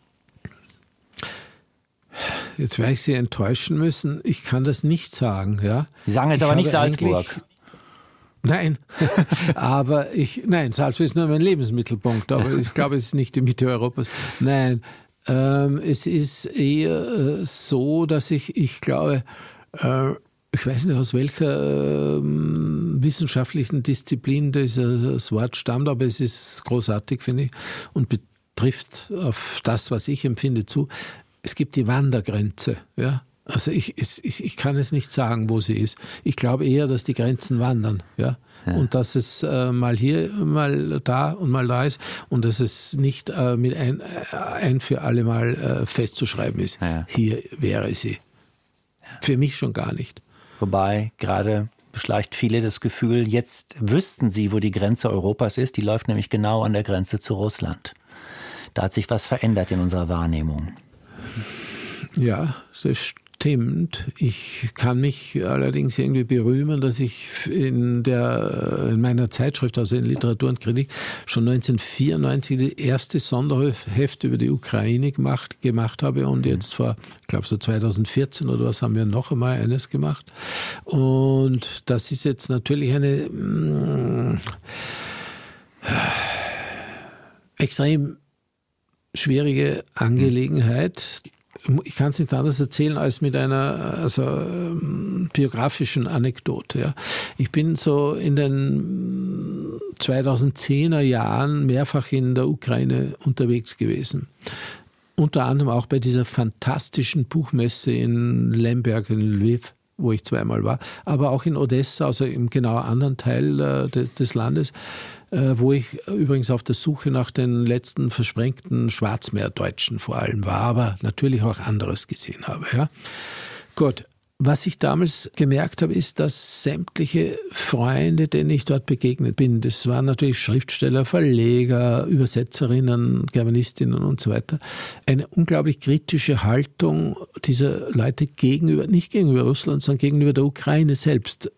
Jetzt werde ich Sie enttäuschen müssen. Ich kann das nicht sagen. Ja? Sie sagen jetzt ich aber nicht Salzburg. Nein, [LAUGHS] aber ich, nein, Salzburg ist nur mein Lebensmittelpunkt, aber [LAUGHS] ich glaube, es ist nicht die Mitte Europas. Nein, ähm, es ist eher äh, so, dass ich, ich glaube, äh, ich weiß nicht, aus welcher äh, wissenschaftlichen Disziplin dieses Wort stammt, aber es ist großartig, finde ich, und betrifft auf das, was ich empfinde, zu. Es gibt die Wandergrenze, ja. Also ich, ich, ich kann es nicht sagen, wo sie ist. Ich glaube eher, dass die Grenzen wandern, ja. Und dass es äh, mal hier, mal da und mal da ist und dass es nicht äh, mit ein, äh, ein für alle Mal äh, festzuschreiben ist. Ja. Hier wäre sie. Für mich schon gar nicht. Wobei gerade beschleicht viele das Gefühl, jetzt wüssten sie, wo die Grenze Europas ist. Die läuft nämlich genau an der Grenze zu Russland. Da hat sich was verändert in unserer Wahrnehmung. Ja, das stimmt. Ich kann mich allerdings irgendwie berühmen, dass ich in, der, in meiner Zeitschrift, also in Literatur und Kritik, schon 1994 die erste Sonderheft über die Ukraine gemacht, gemacht habe und jetzt vor, ich glaube so 2014 oder was, haben wir noch einmal eines gemacht. Und das ist jetzt natürlich eine mh, mm, extrem schwierige Angelegenheit ich kann es nicht anders erzählen als mit einer also, ähm, biografischen Anekdote. Ja. Ich bin so in den 2010er Jahren mehrfach in der Ukraine unterwegs gewesen. Unter anderem auch bei dieser fantastischen Buchmesse in Lemberg in Lviv wo ich zweimal war, aber auch in Odessa, also im genau anderen Teil äh, des Landes. Äh, wo ich übrigens auf der Suche nach den letzten versprengten Schwarzmeerdeutschen vor allem war, aber natürlich auch anderes gesehen habe. Ja. Gut, was ich damals gemerkt habe, ist, dass sämtliche Freunde, denen ich dort begegnet bin, das waren natürlich Schriftsteller, Verleger, Übersetzerinnen, Germanistinnen und so weiter, eine unglaublich kritische Haltung dieser Leute gegenüber, nicht gegenüber Russland, sondern gegenüber der Ukraine selbst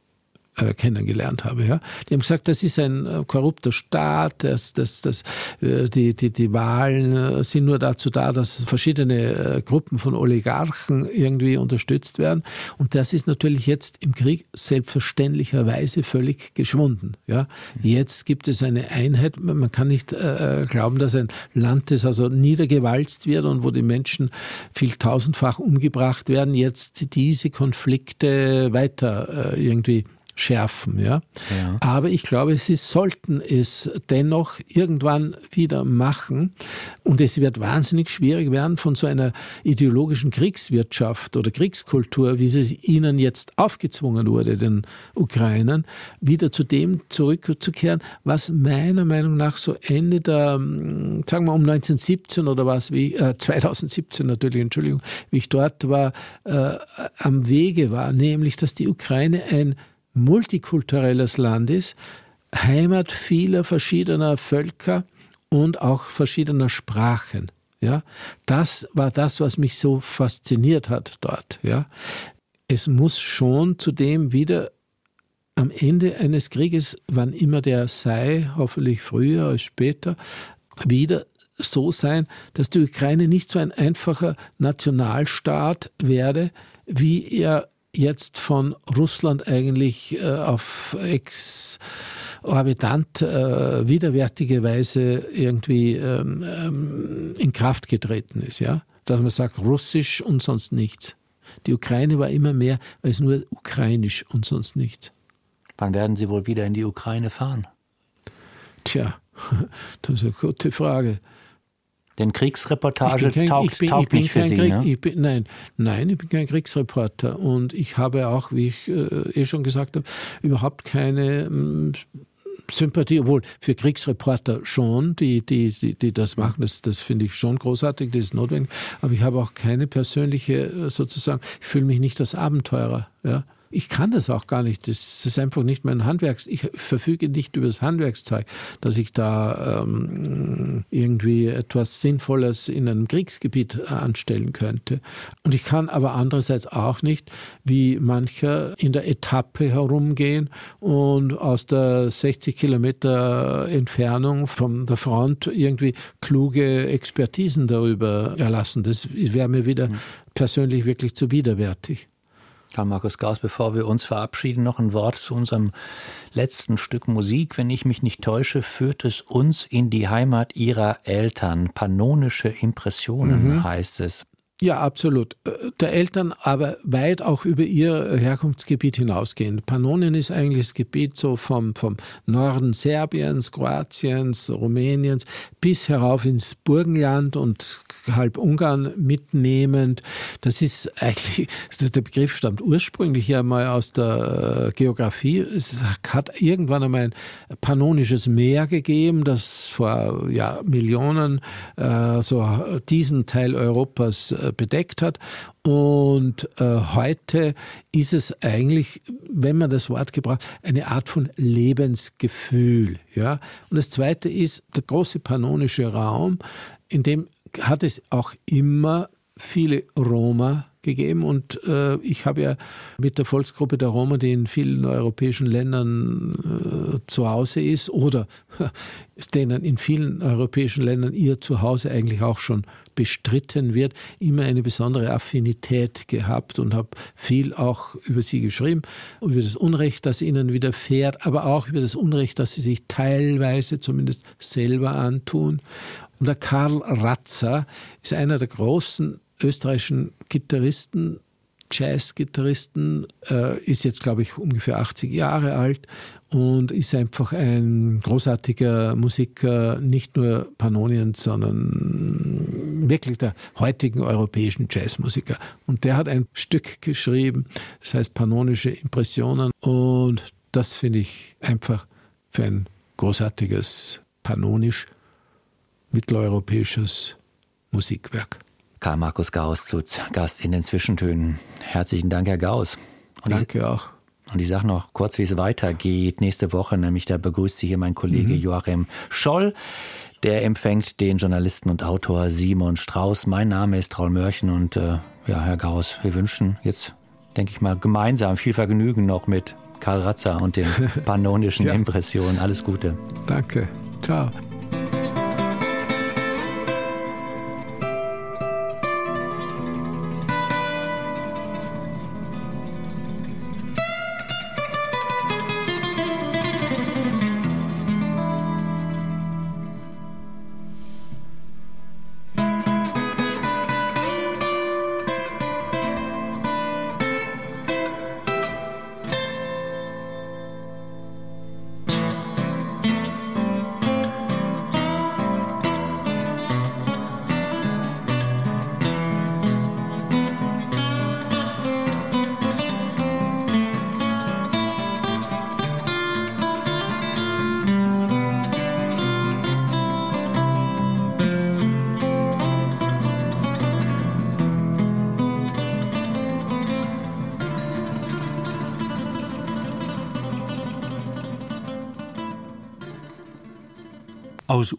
äh, kennengelernt habe. Ja. Die haben gesagt, das ist ein äh, korrupter Staat, das, das, das, äh, die, die, die Wahlen äh, sind nur dazu da, dass verschiedene Gruppen von Oligarchen irgendwie unterstützt werden. Und das ist natürlich jetzt im Krieg selbstverständlicherweise völlig geschwunden. Ja. Jetzt gibt es eine Einheit, man kann nicht glauben, dass ein Land, das also niedergewalzt wird und wo die Menschen viel tausendfach umgebracht werden, jetzt diese Konflikte weiter irgendwie schärfen. Ja? ja? Aber ich glaube, sie sollten es dennoch irgendwann wieder machen. Und es wird wahnsinnig schwierig werden, von so einer ideologischen Kriegswirtschaft oder Kriegskultur, wie sie ihnen jetzt aufgezwungen wurde, den Ukrainern, wieder zu dem zurückzukehren, was meiner Meinung nach so Ende der, sagen wir um 1917 oder was, wie äh, 2017 natürlich, Entschuldigung, wie ich dort war, äh, am Wege war, nämlich, dass die Ukraine ein multikulturelles Land ist, Heimat vieler verschiedener Völker und auch verschiedener Sprachen. Ja, das war das, was mich so fasziniert hat dort. Ja, es muss schon zudem wieder am Ende eines Krieges, wann immer der sei, hoffentlich früher als später, wieder so sein, dass die Ukraine nicht so ein einfacher Nationalstaat werde, wie er jetzt von Russland eigentlich äh, auf exorbitant äh, widerwärtige Weise irgendwie ähm, ähm, in Kraft getreten ist, ja. Dass man sagt, Russisch und sonst nichts. Die Ukraine war immer mehr als nur ukrainisch und sonst nichts. Wann werden Sie wohl wieder in die Ukraine fahren? Tja, [LAUGHS] das ist eine gute Frage. Denn Kriegsreportage kein, taugt, ich bin, taugt ich bin nicht für Sie, Krieg, ne? bin, nein, nein, ich bin kein Kriegsreporter. Und ich habe auch, wie ich äh, eh schon gesagt habe, überhaupt keine äh, Sympathie, obwohl für Kriegsreporter schon, die, die, die, die das machen, das, das finde ich schon großartig, das ist notwendig. Aber ich habe auch keine persönliche, äh, sozusagen, ich fühle mich nicht als Abenteurer. Ja? Ich kann das auch gar nicht. Das ist einfach nicht mein Handwerks. Ich verfüge nicht über das Handwerkszeug, dass ich da ähm, irgendwie etwas Sinnvolles in einem Kriegsgebiet äh, anstellen könnte. Und ich kann aber andererseits auch nicht, wie mancher in der Etappe herumgehen und aus der 60 Kilometer Entfernung von der Front irgendwie kluge Expertisen darüber erlassen. Das wäre mir wieder mhm. persönlich wirklich zu widerwärtig. Karl Markus Gauss, bevor wir uns verabschieden, noch ein Wort zu unserem letzten Stück Musik. Wenn ich mich nicht täusche, führt es uns in die Heimat ihrer Eltern. Pannonische Impressionen mhm. heißt es. Ja, absolut. Äh, der Eltern aber weit auch über ihr Herkunftsgebiet hinausgehend. Pannonien ist eigentlich das Gebiet so vom, vom Norden Serbiens, Kroatiens, Rumäniens bis herauf ins Burgenland und halb Ungarn mitnehmend. Das ist eigentlich, [LAUGHS] der Begriff stammt ursprünglich ja mal aus der Geografie. Es hat irgendwann einmal ein pannonisches Meer gegeben, das vor ja, Millionen äh, so diesen Teil Europas äh, bedeckt hat. Und äh, heute ist es eigentlich, wenn man das Wort gebraucht, eine Art von Lebensgefühl. Ja? Und das Zweite ist der große pannonische Raum, in dem hat es auch immer viele Roma gegeben und äh, ich habe ja mit der Volksgruppe der Roma, die in vielen europäischen Ländern äh, zu Hause ist oder [LAUGHS] denen in vielen europäischen Ländern ihr Zuhause eigentlich auch schon bestritten wird, immer eine besondere Affinität gehabt und habe viel auch über sie geschrieben, über das Unrecht, das ihnen widerfährt, aber auch über das Unrecht, das sie sich teilweise zumindest selber antun. Und der Karl Ratzer ist einer der großen österreichischen Gitarristen, Jazz-Gitarristen, äh, ist jetzt, glaube ich, ungefähr 80 Jahre alt und ist einfach ein großartiger Musiker, nicht nur Pannoniens, sondern wirklich der heutigen europäischen Jazzmusiker. Und der hat ein Stück geschrieben, das heißt Pannonische Impressionen und das finde ich einfach für ein großartiges Pannonisch mitteleuropäisches Musikwerk. Karl Markus Gauss zu Gast in den Zwischentönen. Herzlichen Dank, Herr Gauss. Und Danke ich, auch. Und ich sage noch kurz, wie es weitergeht. Nächste Woche, nämlich da begrüßt Sie hier mein Kollege mhm. Joachim Scholl. Der empfängt den Journalisten und Autor Simon Strauß. Mein Name ist Raul Mörchen und äh, ja, Herr Gauss, wir wünschen jetzt, denke ich mal, gemeinsam viel Vergnügen noch mit Karl Ratzer und den [LAUGHS] pannonischen ja. Impressionen. Alles Gute. Danke. Ciao.